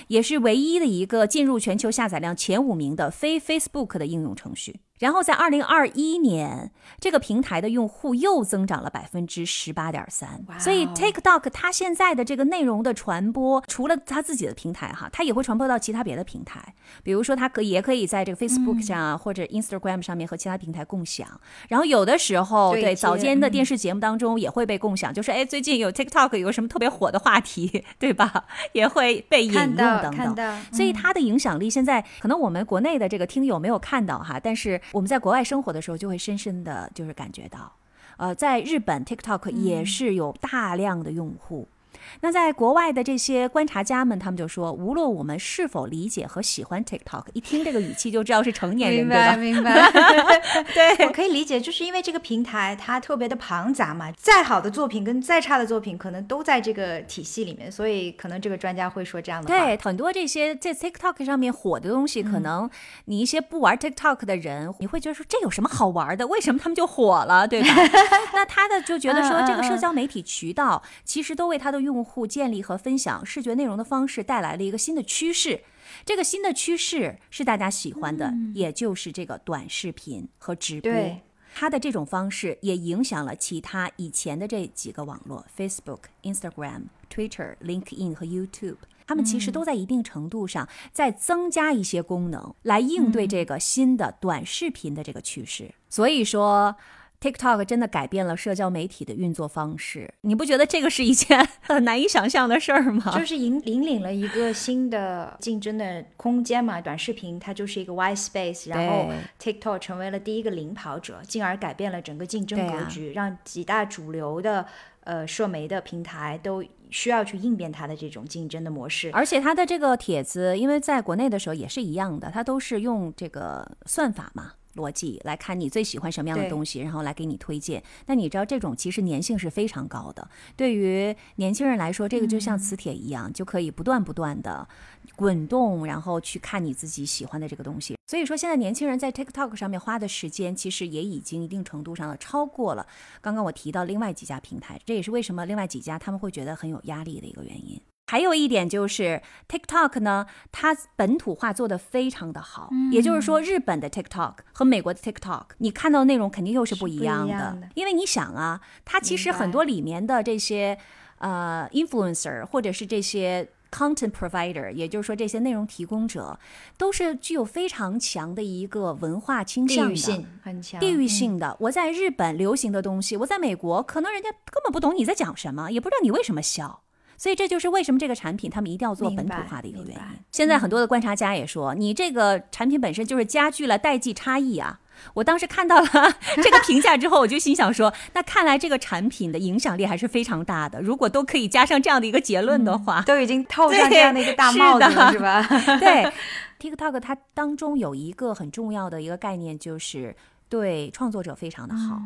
也是唯一的一个进入全球下载量前五名的非 Facebook 的应用程序。然后在二零二一年，这个平台的用户又增长了百分之十八点三哇，所以哦 TikTok 它现在的这个内容的传播，除了它自己的平台哈，它也会传播到其他别的平台，比如说它可以也可以在这个 Facebook 上啊、或者 Instagram 上面和其他平台共享。然后有的时候，对对早间的嗯电视节目当中也会被共享，就是哎，最近有 TikTok 有什么特别火的话题，对吧？也会被引用等等。所以它的影响力现在可能我们国内的这个听友没有看到哈，但是我们在国外生活的时候就会深深的就是感觉到，呃，在日本 TikTok 也是有大量的用户。那在国外的这些观察家们，他们就说，无论我们是否理解和喜欢 TikTok，一听这个语气就知道是成年人，明对吧白？明白。对我可以理解，就是因为这个平台它特别的庞杂嘛，再好的作品跟再差的作品可能都在这个体系里面，所以可能这个专家会说这样的话。对，很多这些在 TikTok 上面火的东西，可能你一些不玩 TikTok 的人，你会觉得说这有什么好玩的？为什么他们就火了，对吧？那他的就觉得说，这个社交媒体渠道其实都为他的用户建立和分享视觉内容的方式带来了一个新的趋势。这个新的趋势是大家喜欢的，也就是这个短视频和直播。它的这种方式也影响了其他以前的这几个网络：Facebook、Instagram、Twitter、LinkedIn 和 YouTube。他们其实都在一定程度上在增加一些功能，来应对这个新的短视频的这个趋势。所以说。TikTok 真的改变了社交媒体的运作方式，你不觉得这个是一件很难以想象的事儿吗？就是引引领了一个新的竞争的空间嘛，短视频它就是一个 white space，然后 TikTok 成为了第一个领跑者，进而改变了整个竞争格局，让几大主流的呃社媒的平台都需要去应变它的这种竞争的模式。而且它的这个帖子，因为在国内的时候也是一样的，它都是用这个算法嘛。逻辑来看你最喜欢什么样的东西，然后来给你推荐。那你知道这种其实粘性是非常高的，对于年轻人来说，这个就像磁铁一样，就可以不断不断的滚动，然后去看你自己喜欢的这个东西。所以说，现在年轻人在 TikTok 上面花的时间，其实也已经一定程度上的超过了刚刚我提到另外几家平台。这也是为什么另外几家他们会觉得很有压力的一个原因。还有一点就是 TikTok 呢，它本土化做得非常的好，也就是说，日本的 TikTok 和美国的 TikTok，你看到的内容肯定又是不一样的，因为你想啊，它其实很多里面的这些呃 influencer 或者是这些。content provider，也就是说这些内容提供者，都是具有非常强的一个文化倾向的。地域性很强，地域嗯性的，我在日本流行的东西，我在美国可能人家根本不懂你在讲什么，也不知道你为什么笑。所以这就是为什么这个产品他们一定要做本土化的一个原因。现在很多的观察家也说，你这个产品本身就是加剧了代际差异啊。我当时看到了 这个评价之后，我就心想说，那看来这个产品的影响力还是非常大的。如果都可以加上这样的一个结论的话，都已经套上这样的一个大帽子了，是吧？对，TikTok 它当中有一个很重要的一个概念，就是对创作者非常的好。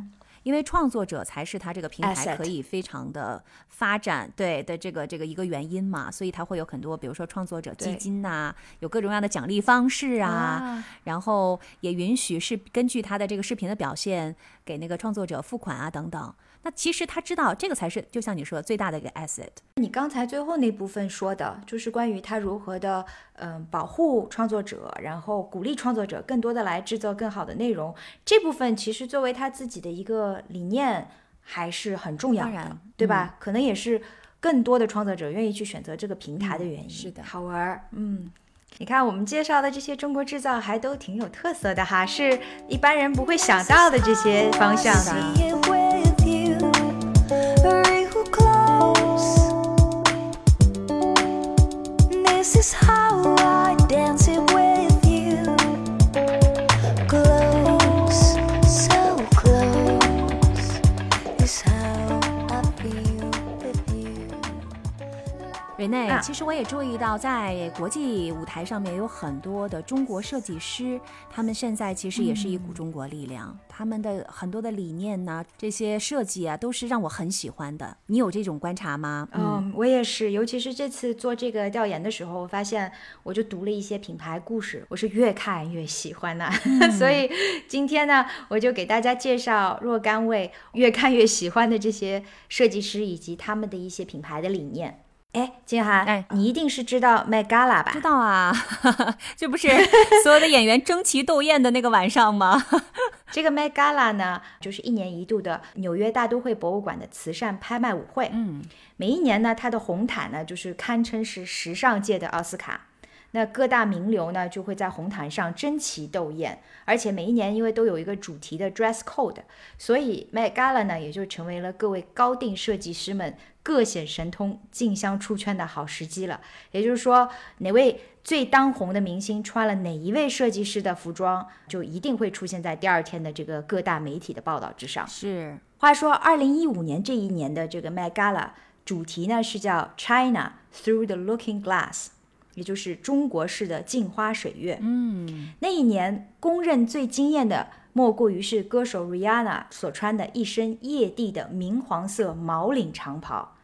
因为创作者才是他这个平台可以非常的发展对的这个这个一个原因嘛，所以他会有很多，比如说创作者基金呐、有各种各样的奖励方式啊，然后也允许是根据他的这个视频的表现给那个创作者付款啊等等。那其实他知道这个才是，就像你说的最大的一个 asset。你刚才最后那部分说的，就是关于他如何的，嗯、保护创作者，然后鼓励创作者更多的来制作更好的内容。这部分其实作为他自己的一个理念，还是很重要的当然，对吧？可能也是更多的创作者愿意去选择这个平台的原因。嗯是的好玩儿，嗯。你看，我们介绍的这些中国制造还都挺有特色的哈，是一般人不会想到的这些方向的。around. 瑞内，啊其实我也注意到，在国际舞台上面有很多的中国设计师，他们现在其实也是一股中国力量，他们的很多的理念呢，这些设计啊，都是让我很喜欢的。你有这种观察吗？嗯，我也是，尤其是这次做这个调研的时候，我发现我就读了一些品牌故事，我是越看越喜欢的。所以今天呢，我就给大家介绍若干位越看越喜欢的这些设计师以及他们的一些品牌的理念。哎，金涵，哎你一定是知道 Met Gala 吧？知道啊，这不是 所有的演员争奇斗艳的那个晚上吗？这个 Met Gala 呢，就是一年一度的纽约大都会博物馆的慈善拍卖舞会。嗯，每一年呢，它的红毯呢，就是堪称是时尚界的奥斯卡。那各大名流呢，就会在红毯上争奇斗艳，而且每一年因为都有一个主题的 dress code，所以 Met Gala 呢，也就成为了各位高定设计师们各显神通、竞相出圈的好时机了。也就是说，哪位最当红的明星穿了哪一位设计师的服装，就一定会出现在第二天的这个各大媒体的报道之上。是，话说，二零一五年这一年的这个 Met Gala 主题呢是叫 China Through the Looking Glass，也就是中国式的镜花水月。嗯，那一年公认最惊艳的，莫过于是歌手 Rihanna 所穿的一身曳地的明黄色毛领长袍。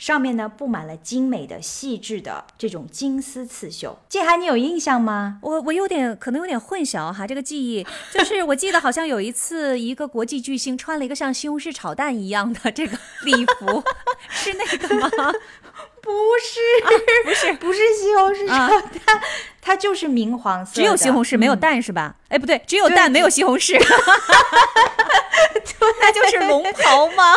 上面呢布满了精美的、细致的这种金丝刺绣。静涵，你有印象吗？我我有点可能有点混淆哈，这个记忆 就是我记得好像有一次一个国际巨星穿了一个像西红柿炒蛋一样的这个礼服，是那个吗？不是，不是，不是西红柿啊炒蛋，它就是明黄色，只有西红柿没有嗯蛋是吧？哎，不对，只有蛋没有西红柿，那就是龙袍吗？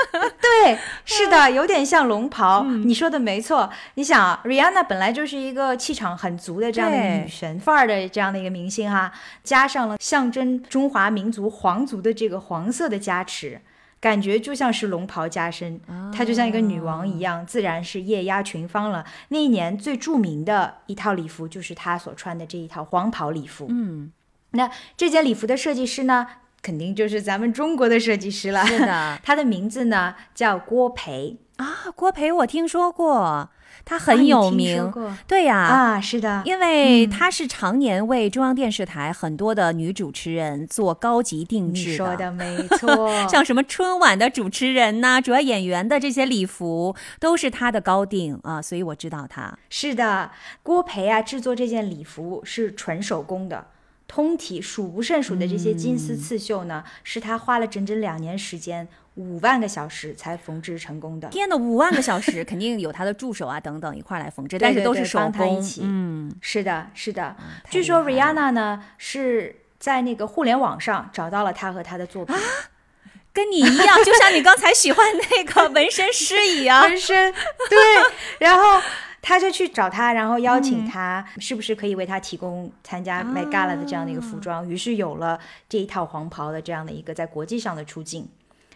对，是的，有点像龙袍。嗯你说的没错。你想啊，Rihanna 本来就是一个气场很足的这样的对女神范儿的这样的一个明星哈，加上了象征中华民族皇族的这个黄色的加持。感觉就像是龙袍加身，她就像一个女王一样，自然是艳压群芳了。那一年最著名的一套礼服就是她所穿的这一套黄袍礼服。嗯，那这件礼服的设计师呢，肯定就是咱们中国的设计师了。是的 他的名字呢叫郭培，啊，郭培我听说过，他啊很有名，过对呀、啊，是的，因为嗯他是常年为中央电视台很多的女主持人做高级定你制说的没 错，像什么春晚的主持人呐、主要演员的这些礼服都是他的高定啊，所以我知道他。是的，郭培啊，制作这件礼服是纯手工的。通体数不胜数的这些金丝刺绣呢，是他花了整整两年时间，五万个小时才缝制成功的。天呐，五万个小时，肯定有他的助手啊等等一块儿来缝制，但是都是手帮他一工。起嗯，是的，是的。太据说 Rihanna 呢是在那个互联网上找到了他和他的作品，跟你一样，就像你刚才喜欢那个纹身师一样。纹身，对，然后他就去找他，然后邀请他，是不是可以为他提供参加 Met Gala 的这样的一个服装？于是有了这一套黄袍的这样的一个在国际上的出镜。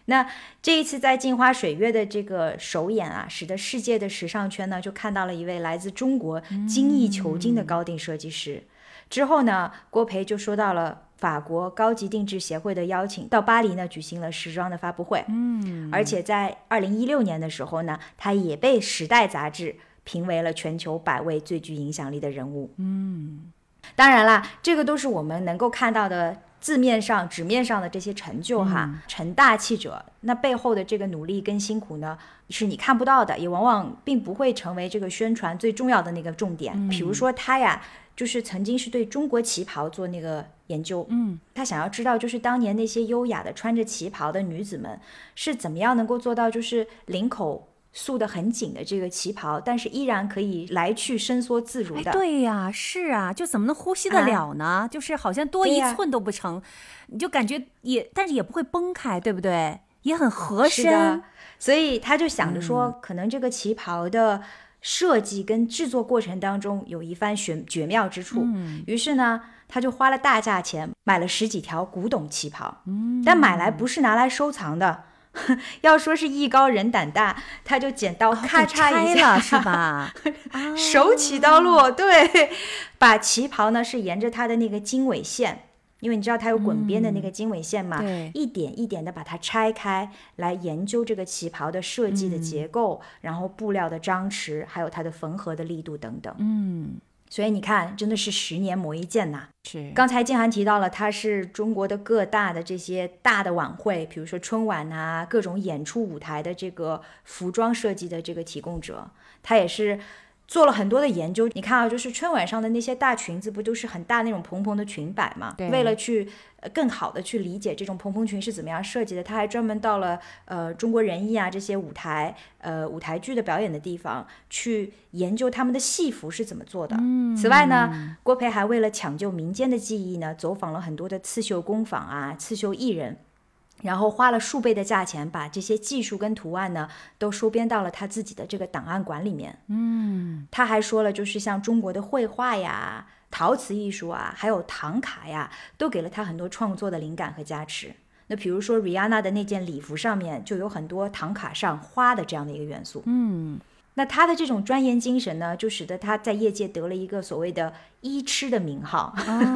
那这一次在镜花水月的这个首演啊，使得世界的时尚圈呢就看到了一位来自中国精益求精的高定设计师。之后呢，郭培就收到了法国高级定制协会的邀请，到巴黎呢举行了时装的发布会。嗯，而且在二零一六年的时候呢，他也被《时代》杂志评为了全球百位最具影响力的人物。嗯，当然啦，这个都是我们能够看到的字面上、纸面上的这些成就哈。成大器者，那背后的这个努力跟辛苦呢，是你看不到的，也往往并不会成为这个宣传最重要的那个重点。比如说他呀。就是曾经是对中国旗袍做那个研究，嗯，他想要知道，就是当年那些优雅的穿着旗袍的女子们是怎么样能够做到，就是领口束得很紧的这个旗袍，但是依然可以来去伸缩自如的。对呀，是啊，就怎么能呼吸得了呢？就是好像多一寸都不成，你就感觉也，但是也不会崩开，对不对？也很合身。所以他就想着说，可能这个旗袍的。设计跟制作过程当中有一番玄绝妙之处，于是呢，他就花了大价钱买了十几条古董旗袍，但买来不是拿来收藏的，要说是艺高人胆大，他就剪刀咔嚓一下，是吧？手起刀落，对，把旗袍呢是沿着它的那个经纬线。因为你知道它有滚边的那个经纬线嘛，一点一点的把它拆开来研究这个旗袍的设计的结构，然后布料的张弛，还有它的缝合的力度等等。嗯，所以你看，真的是十年磨一剑呐。是。刚才静涵提到了，他是中国的各大的这些大的晚会，比如说春晚啊，各种演出舞台的这个服装设计的这个提供者，他也是。做了很多的研究，你看啊，就是春晚上的那些大裙子，不都是很大那种蓬蓬的裙摆嘛？对。为了去更好的去理解这种蓬蓬裙是怎么样设计的，他还专门到了呃中国人艺啊这些舞台呃舞台剧的表演的地方去研究他们的戏服是怎么做的。嗯。此外呢，郭培还为了抢救民间的技艺呢，走访了很多的刺绣工坊啊，刺绣艺人。然后花了数倍的价钱，把这些技术跟图案呢，都收编到了他自己的这个档案馆里面。嗯，他还说了，就是像中国的绘画呀、陶瓷艺术啊，还有唐卡呀，都给了他很多创作的灵感和加持。那比如说，Rihanna 的那件礼服上面就有很多唐卡上花的这样的一个元素。嗯。那他的这种钻研精神呢，就使得他在业界得了一个所谓的“医痴”的名号。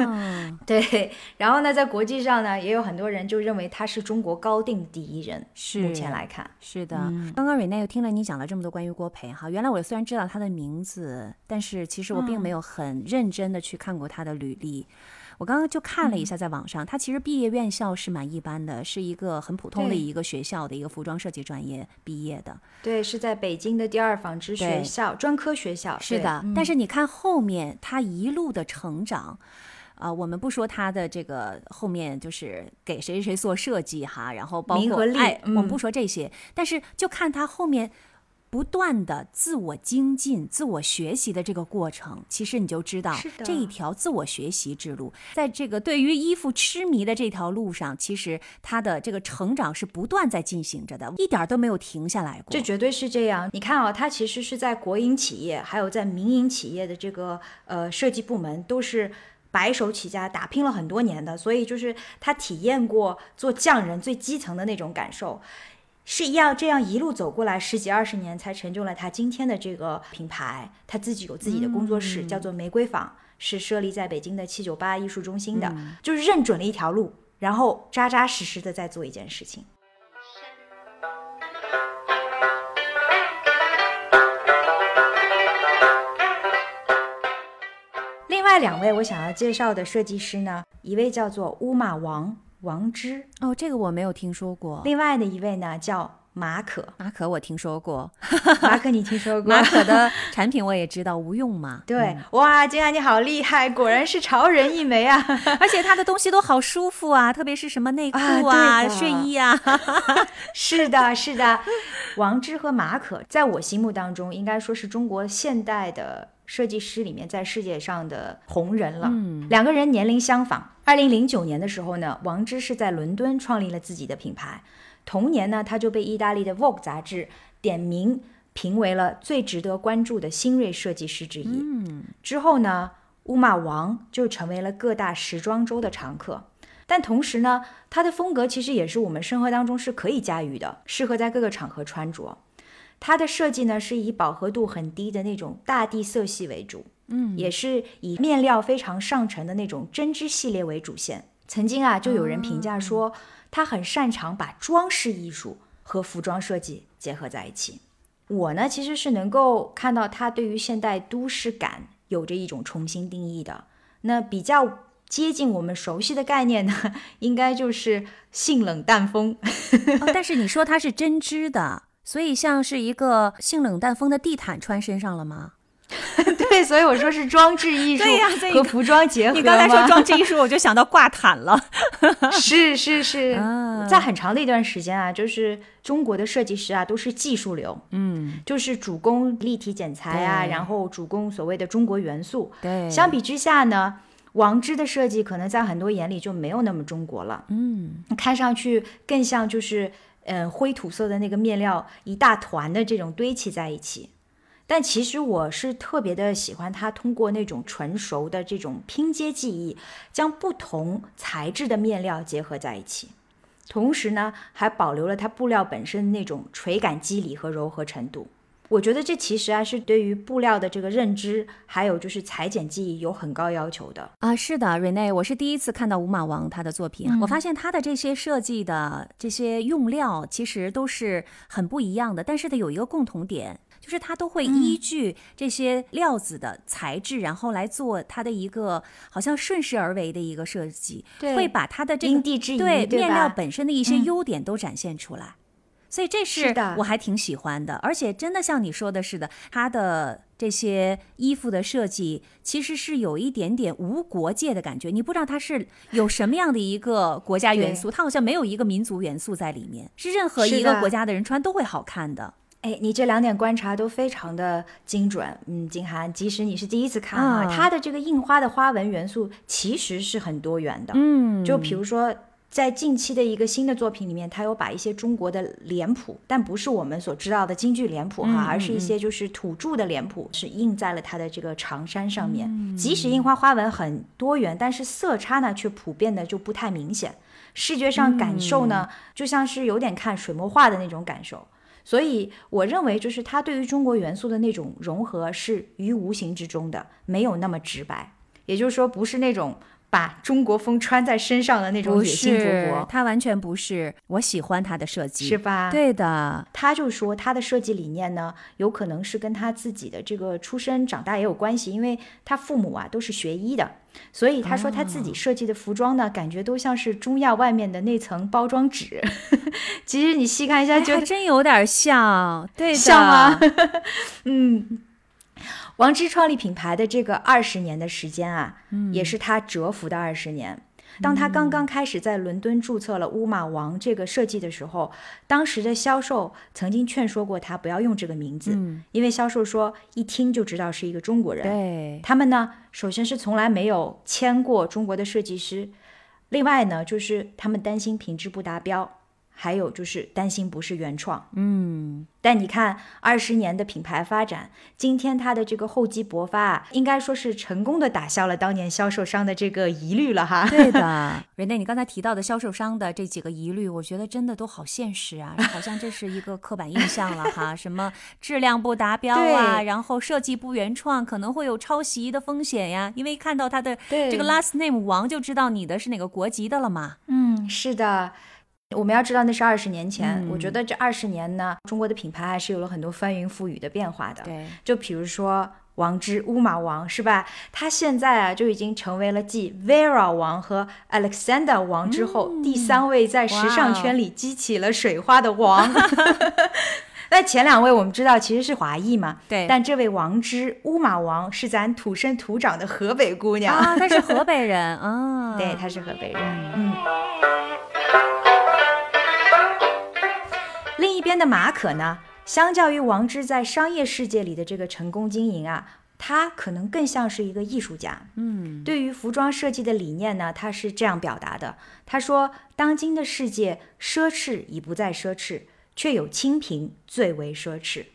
对，然后呢，在国际上呢，也有很多人就认为他是中国高定第一人。是，目前来看，是的。刚刚瑞奈又听了你讲了这么多关于郭培哈，原来我虽然知道他的名字，但是其实我并没有很认真的去看过他的履历。我刚刚就看了一下，在网上，他其实毕业院校是蛮一般的，是一个很普通的一个学校的一个服装设计专业毕业的。对，是在北京的第二纺织学校专科学校。是的，但是你看后面他一路的成长，啊，我们不说他的这个后面就是给谁谁做设计哈，然后包括哎，我们不说这些，但是就看他后面。不断的自我精进、自我学习的这个过程，其实你就知道这一条自我学习之路，在这个对于衣服痴迷的这条路上，其实他的这个成长是不断在进行着的，一点都没有停下来过。这绝对是这样。你看啊，他其实是在国营企业，还有在民营企业的这个呃设计部门，都是白手起家，打拼了很多年的，所以就是他体验过做匠人最基层的那种感受。是要这样一路走过来十几二十年，才成就了他今天的这个品牌。他自己有自己的工作室，叫做玫瑰坊，是设立在北京的七九八艺术中心的。就是认准了一条路，然后扎扎实实的在做一件事情。另外两位我想要介绍的设计师呢，一位叫做乌马王。王之哦，这个我没有听说过。另外的一位呢，叫马可。马可我听说过，马可你听说过？马可的产品我也知道，无用嘛。对，哇，金安你好厉害，果然是潮人一枚啊！而且他的东西都好舒服啊，特别是什么内裤啊、睡衣啊。是的，是的。王之和马可，在我心目当中，应该说是中国现代的。设计师里面，在世界上的红人了。嗯，两个人年龄相仿。二零零九年的时候呢，王之是在伦敦创立了自己的品牌。同年呢，他就被意大利的 Vogue 杂志点名评为了最值得关注的新锐设计师之一。之后呢，乌玛王就成为了各大时装周的常客。但同时呢，他的风格其实也是我们生活当中是可以驾驭的，适合在各个场合穿着。它的设计呢是以饱和度很低的那种大地色系为主，嗯，也是以面料非常上乘的那种针织系列为主线。曾经啊，就有人评价说，他很擅长把装饰艺术和服装设计结合在一起。我呢，其实是能够看到他对于现代都市感有着一种重新定义的。那比较接近我们熟悉的概念呢，应该就是性冷淡风。哦但是你说它是针织的，所以像是一个性冷淡风的地毯穿身上了吗？对，所以我说是装置艺术 和服装结合你刚才说装置艺术，我就想到挂毯了。是 是是，啊在很长的一段时间啊，就是中国的设计师啊都是技术流，嗯，就是主攻立体剪裁啊，然后主攻所谓的中国元素。对相比之下呢，王之的设计可能在很多眼里就没有那么中国了，嗯，看上去更像就是呃灰土色的那个面料一大团的这种堆砌在一起。但其实我是特别的喜欢它通过那种纯熟的这种拼接技艺，将不同材质的面料结合在一起，同时呢还保留了它布料本身那种垂感肌理和柔和程度。我觉得这其实啊是对于布料的这个认知，还有就是裁剪技艺有很高要求的。啊，是的，Rene，我是第一次看到五马王他的作品，嗯我发现他的这些设计的这些用料其实都是很不一样的，但是它有一个共同点。就是它都会嗯依据这些料子的材质，然后来做它的一个好像顺势而为的一个设计，对会把它的这个因地制宜对对面料本身的一些嗯优点都展现出来。所以这是是的。我还挺喜欢的，而且真的像你说的似的，它的这些衣服的设计其实是有一点点无国界的感觉，你不知道它是有什么样的一个国家元素，它好像没有一个民族元素在里面，是任何一个国家的人穿都会好看的。哎，你这两点观察都非常的精准。嗯，金涵，即使你是第一次看啊，啊它的这个印花的花纹元素其实是很多元的。嗯。就比如说，在近期的一个新的作品里面，他有把一些中国的脸谱，但不是我们所知道的京剧脸谱哈，嗯而是一些就是土著的脸谱，是印在了他的这个长衫上面。即使印花花纹很多元，但是色差呢却普遍的就不太明显。视觉上感受呢，就像是有点看水墨画的那种感受。所以我认为，就是他对于中国元素的那种融合是于无形之中的，没有那么直白。也就是说，不是那种把中国风穿在身上的那种不野心勃是，勃，它完全不是。我喜欢他的设计，是吧？。对的，他就说他的设计理念呢，有可能是跟他自己的这个出身长大也有关系，因为他父母啊都是学医的，所以他说他自己设计的服装呢，感觉都像是中亚外面的那层包装纸。其实你细看一下，哎觉得还真有点像，对的，像吗？嗯，王织创立品牌的这个二十年的时间啊，也是他蛰伏的二十年。当他刚刚开始在伦敦注册了乌马王这个设计的时候，当时的销售曾经劝说过他不要用这个名字，嗯因为销售说一听就知道是一个中国人。对，他们呢，首先是从来没有签过中国的设计师，另外呢，就是他们担心品质不达标，还有就是担心不是原创。嗯，但你看，二十年的品牌发展，今天它的这个厚积薄发啊，应该说是成功的打消了当年销售商的这个疑虑了哈。对的，瑞内，你刚才提到的销售商的这几个疑虑，我觉得真的都好现实啊，好像这是一个刻板印象了哈，什么质量不达标啊，然后设计不原创，可能会有抄袭的风险呀，因为看到它的对这个 last name 王就知道你的是哪个国籍的了嘛。嗯，是的。我们要知道那是二十年前，嗯我觉得这二十年呢，中国的品牌还是有了很多翻云覆雨的变化的。对，就比如说王之乌马王是吧？他现在啊就已经成为了继 Vera 王和 Alexander 王之后、第三位在时尚圈里激起了水花的王。那前两位我们知道其实是华裔嘛，对但这位王之乌马王是咱土生土长的河北姑娘，啊，她是河北人啊，对，她是河北人。嗯。另一边的马可呢，相较于王之在商业世界里的这个成功经营啊，他可能更像是一个艺术家。嗯，对于服装设计的理念呢，他是这样表达的：他说，当今的世界奢侈已不再奢侈，却有清贫最为奢侈。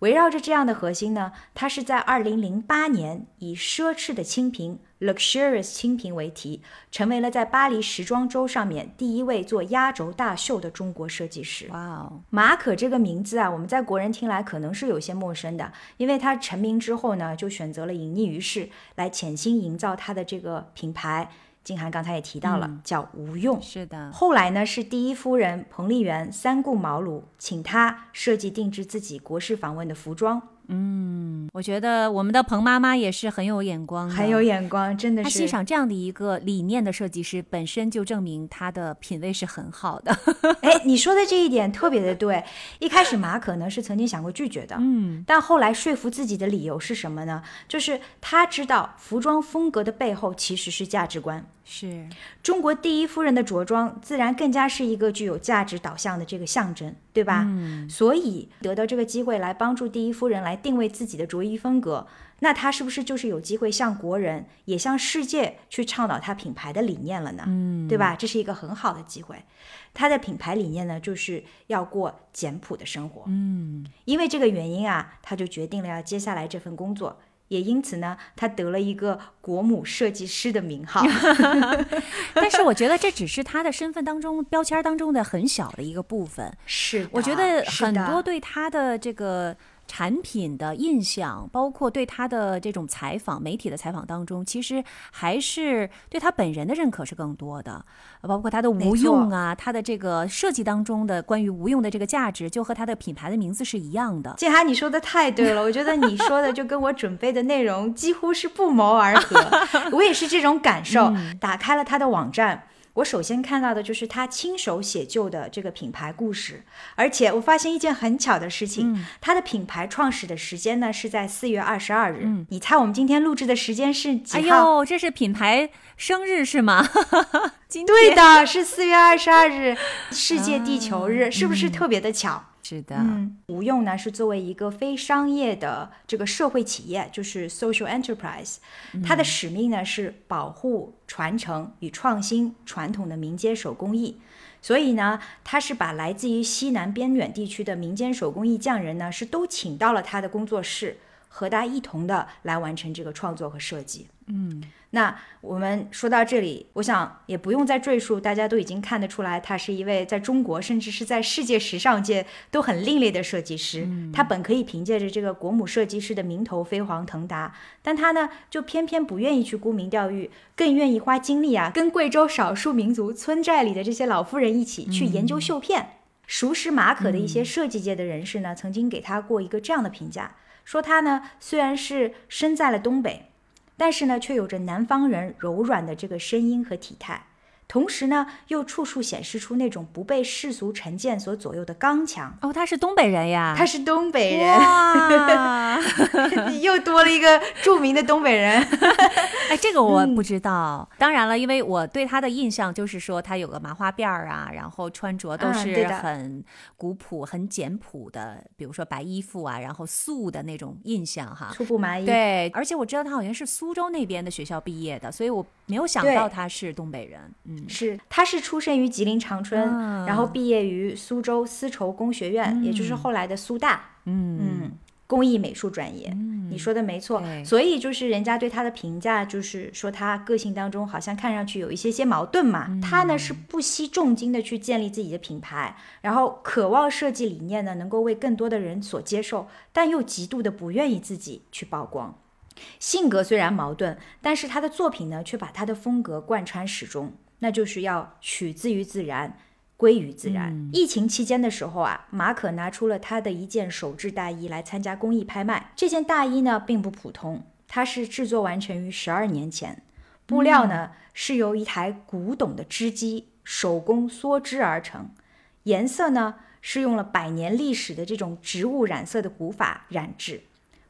围绕着这样的核心呢，他是在二零零八年以奢侈的清贫 （luxurious 清贫）为题，成为了在巴黎时装周上面第一位做压轴大秀的中国设计师。哇哦，马可这个名字啊，我们在国人听来可能是有些陌生的，因为他成名之后呢，就选择了隐匿于世，来潜心营造他的这个品牌。静涵刚才也提到了，叫无用。是的，后来呢，是第一夫人彭丽媛三顾茅庐，请他设计定制自己国事访问的服装，我觉得我们的彭妈妈也是很有眼光，很有眼光，真的她是欣赏这样的一个理念的设计师，本身就证明她的品味是很好的。哎，你说的这一点特别的对。一开始马可呢是曾经想过拒绝的，嗯，但后来说服自己的理由是什么呢？就是他知道服装风格的背后其实是价值观。是，中国第一夫人的着装，自然更加是一个具有价值导向的这个象征，对吧？嗯，所以得到这个机会来帮助第一夫人来定位自己的着衣风格，那他是不是就是有机会向国人也向世界去倡导他品牌的理念了呢？嗯，对吧？这是一个很好的机会。他的品牌理念呢，就是要过简朴的生活。嗯，因为这个原因啊，他就决定了要接下来这份工作。也因此呢，他得了一个国母设计师的名号。但是我觉得这只是他的身份当中标签当中的很小的一个部分。是，我觉得很多对他的这个产品的印象，包括对他的这种采访、媒体的采访当中，其实还是对他本人的认可是更多的，包括他的无用啊，他的这个设计当中的关于无用的这个价值，就和他的品牌的名字是一样的。静涵，你说的太对了，我觉得你说的就跟我准备的内容几乎是不谋而合，我也是这种感受。打开了他的网站，我首先看到的就是他亲手写就的这个品牌故事，而且我发现一件很巧的事情，他的品牌创始的时间呢是在四月二十二日。你猜我们今天录制的时间是几哎？呦，这是品牌生日是吗？今对的，是四月二十二日，世界地球日，是不是特别的巧？是的，嗯，无用呢是作为一个非商业的这个社会企业，就是 social enterprise，它的使命呢是保护、传承与创新传统的民间手工艺。所以呢，他是把来自于西南边远地区的民间手工艺匠人呢，是都请到了他的工作室，和他一同的来完成这个创作和设计。嗯，那我们说到这里，我想也不用再赘述，大家都已经看得出来，他是一位在中国甚至是在世界时尚界都很另类的设计师。他本可以凭借着这个国母设计师的名头飞黄腾达，但他呢就偏偏不愿意去沽名钓誉，更愿意花精力啊，跟贵州少数民族村寨里的这些老妇人一起去研究绣片。熟识马可的一些设计界的人士呢，曾经给他过一个这样的评价，说他呢虽然是身在了东北。但是呢，却有着南方人柔软的这个声音和体态，同时呢，又处处显示出那种不被世俗成见所左右的刚强。哦，他是东北人呀，他是东北人，哇，又多了一个著名的东北人。哎，这个我不知道。当然了，因为我对他的印象就是说他有个麻花辫儿啊，然后穿着都是很古朴、很简朴的，比如说白衣服啊，然后素的那种印象哈。粗布麻衣，对，而且我知道他好像是苏州那边的学校毕业的，所以我没有想到他是东北人。嗯，是，他是出生于吉林长春，啊然后毕业于苏州丝绸工学院，也就是后来的苏大。嗯嗯，工艺美术专业。你说的没错，所以就是人家对他的评价，就是说他个性当中好像看上去有一些些矛盾嘛。他呢是不惜重金的去建立自己的品牌，然后渴望设计理念呢能够为更多的人所接受，但又极度的不愿意自己去曝光。性格虽然矛盾，但是他的作品呢却把他的风格贯穿始终，那就是要取自于自然。归于自然。疫情期间的时候啊，马可拿出了他的一件手制大衣来参加公益拍卖。这件大衣呢并不普通，它是制作完成于十二年前，布料呢、是由一台古董的织机手工梭织而成，颜色呢是用了百年历史的这种植物染色的古法染制。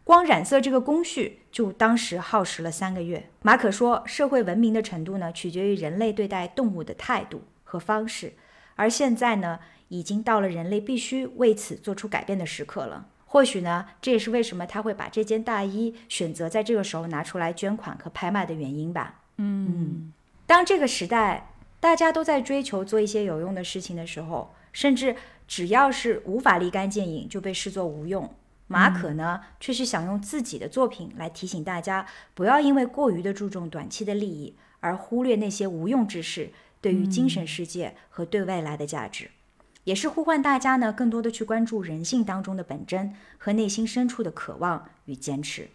光染色这个工序就当时耗时了三个月。马可说，社会文明的程度呢，取决于人类对待动物的态度和方式，而现在呢，已经到了人类必须为此做出改变的时刻了。或许呢，这也是为什么他会把这件大衣选择在这个时候拿出来捐款和拍卖的原因吧。嗯当这个时代大家都在追求做一些有用的事情的时候，甚至只要是无法立竿见影就被视作无用。马可呢，却是想用自己的作品来提醒大家，不要因为过于的注重短期的利益，而忽略那些无用之事对于精神世界和对未来的价值。也是呼唤大家呢，更多的去关注人性当中的本真和内心深处的渴望与坚持。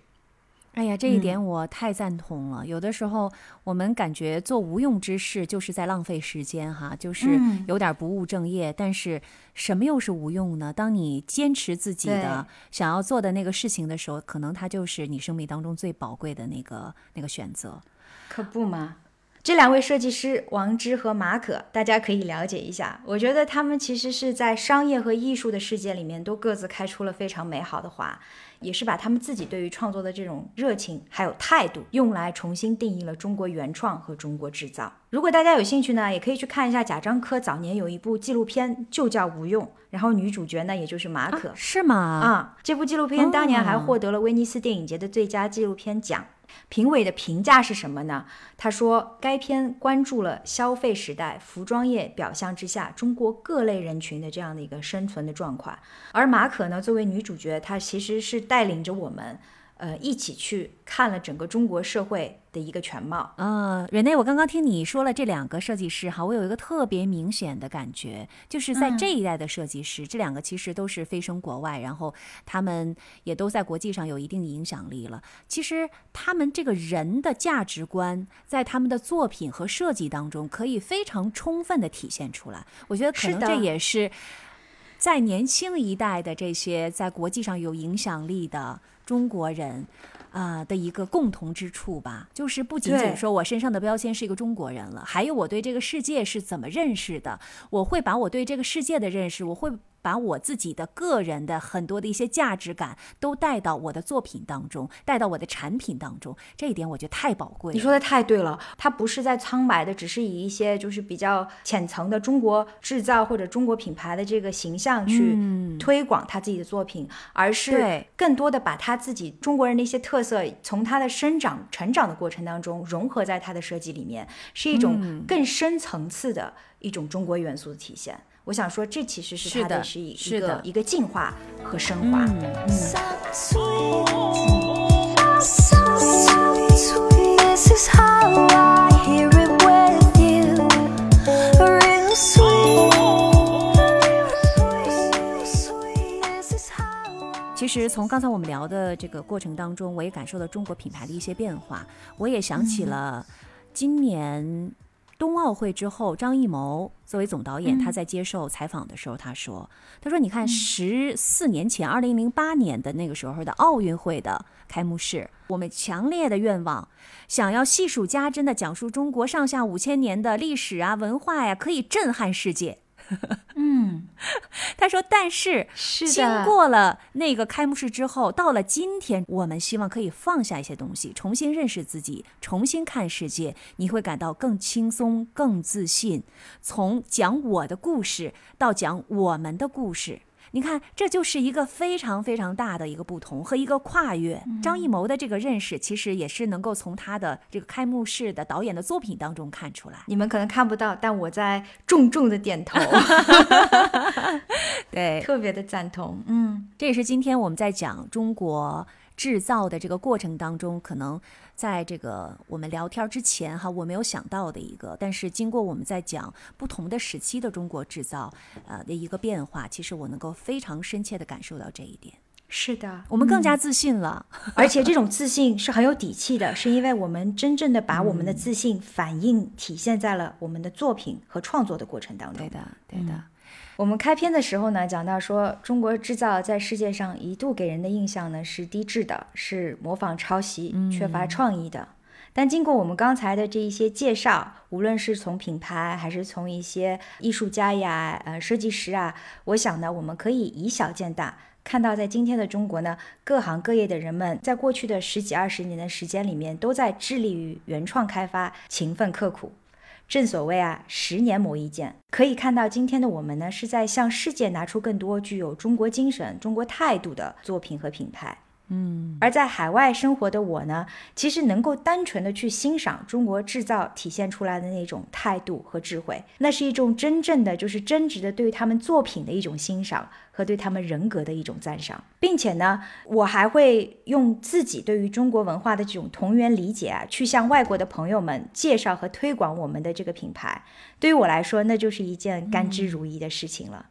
哎呀，这一点我太赞同了。有的时候我们感觉做无用之事就是在浪费时间，哈，就是嗯有点不务正业。但是什么又是无用呢？当你坚持自己的想要做的那个事情的时候，可能它就是你生命当中最宝贵的那个那个选择。可不嘛！这两位设计师王芝和马可，大家可以了解一下。我觉得他们其实是在商业和艺术的世界里面都各自开出了非常美好的花，也是把他们自己对于创作的这种热情还有态度，用来重新定义了中国原创和中国制造。如果大家有兴趣呢，也可以去看一下贾樟柯早年有一部纪录片，就叫《无用》，然后女主角呢，也就是马可。是吗？啊，这部纪录片当年还哦获得了威尼斯电影节的最佳纪录片奖。评委的评价是什么呢？他说，该片关注了消费时代服装业表象之下中国各类人群的这样的一个生存的状况。而马可呢，作为女主角，她其实是带领着我们，呃，一起去看了整个中国社会的一个全貌。呃，瑞内，我刚刚听你说了这两个设计师哈，我有一个特别明显的感觉，就是在嗯这一代的设计师，这两个其实都是飞升国外，然后他们也都在国际上有一定影响力了。其实他们这个人的价值观，在他们的作品和设计当中，可以非常充分的体现出来。我觉得可能这也是在年轻一代的这些在国际上有影响力的中国人。啊、的一个共同之处吧，就是不仅仅说我身上的标签是一个中国人了，还有我对这个世界是怎么认识的。我会把我对这个世界的认识，我会把我自己的个人的很多的一些价值感都带到我的作品当中，带到我的产品当中。这一点我觉得太宝贵了。你说的太对了，它不是在苍白的，只是以一些就是比较浅层的中国制造或者中国品牌的这个形象去嗯推广他自己的作品，而是更多的把他自己中国人的一些特色，从他的生长成长的过程当中融合在他的设计里面，是一种嗯更深层次的一种中国元素的体现。我想说，这其实是它的它是一一个一个进化和升华。嗯其实从刚才我们聊的这个过程当中，我也感受到中国品牌的一些变化。我也想起了今年冬奥会之后，张艺谋作为总导演，他在接受采访的时候，他说：“他说你看，十四年前，二零零八年的那个时候的奥运会的开幕式，我们强烈的愿望，想要细数加珍的讲述中国上下五千年的历史啊、文化呀、可以震撼世界。” 嗯，他说：“但是经是的，过了那个开幕式之后，到了今天，我们希望可以放下一些东西，重新认识自己，重新看世界，你会感到更轻松、更自信。从讲我的故事到讲我们的故事。你看，这就是一个非常非常大的一个不同和一个跨越。张艺谋的这个认识，其实也是能够从他的这个开幕式的导演的作品当中看出来。你们可能看不到，但我在重重的点头，对，特别的赞同。嗯。这也是今天我们在讲中国制造的这个过程当中，可能在这个我们聊天之前哈，我没有想到的一个，但是经过我们在讲不同的时期的中国制造呃的一个变化，其实我能够非常深切的感受到这一点，是的，我们更加自信了。而且这种自信是很有底气的，是因为我们真正的把我们的自信反映体现在了我们的作品和创作的过程当中。对的，对的，我们开篇的时候呢，讲到说中国制造在世界上一度给人的印象呢是低质的，是模仿抄袭、缺乏创意的。但经过我们刚才的这一些介绍，无论是从品牌还是从一些艺术家呀、呃设计师啊，我想呢，我们可以以小见大，看到在今天的中国呢，各行各业的人们在过去的十几二十年的时间里面，都在致力于原创开发，勤奋刻苦。正所谓啊，十年磨一剑。可以看到，今天的我们呢，是在向世界拿出更多具有中国精神、中国态度的作品和品牌。嗯，而在海外生活的我呢，其实能够单纯的去欣赏中国制造体现出来的那种态度和智慧，那是一种真正的就是真挚的对于他们作品的一种欣赏和对他们人格的一种赞赏，并且呢，我还会用自己对于中国文化的这种同源理解啊，去向外国的朋友们介绍和推广我们的这个品牌。对于我来说，那就是一件甘之如饴的事情了。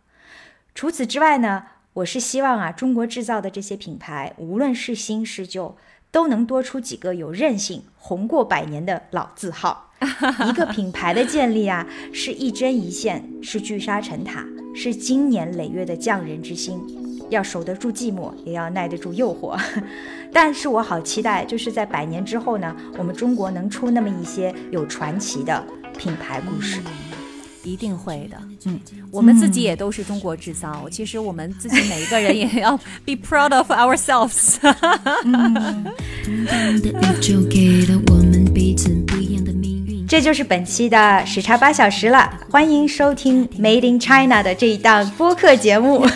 除此之外呢，我是希望啊，中国制造的这些品牌，无论是新是旧，都能多出几个有韧性、红过百年的老字号。一个品牌的建立啊，是一针一线，是聚沙成塔，是经年累月的匠人之心。要守得住寂寞，也要耐得住诱惑。但是我好期待，就是在百年之后呢，我们中国能出那么一些有传奇的品牌故事。一定会的。嗯，我们自己也都是中国制造。其实我们自己每一个人也要 be proud of ourselves。这就是本期的时差八小时了，欢迎收听 Made in China 的这一档播客节目。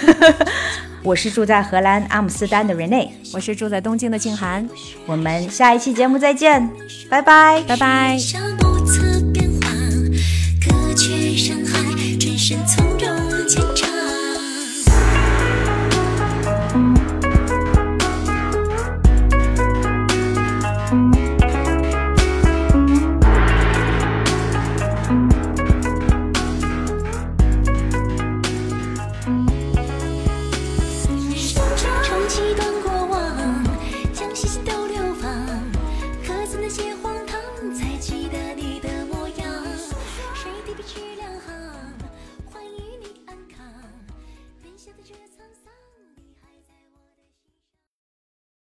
我是住在荷兰阿姆斯特丹的 Rene，我是住在东京的静涵，我们下一期节目再见，拜拜。拜拜。却伤害，转身走。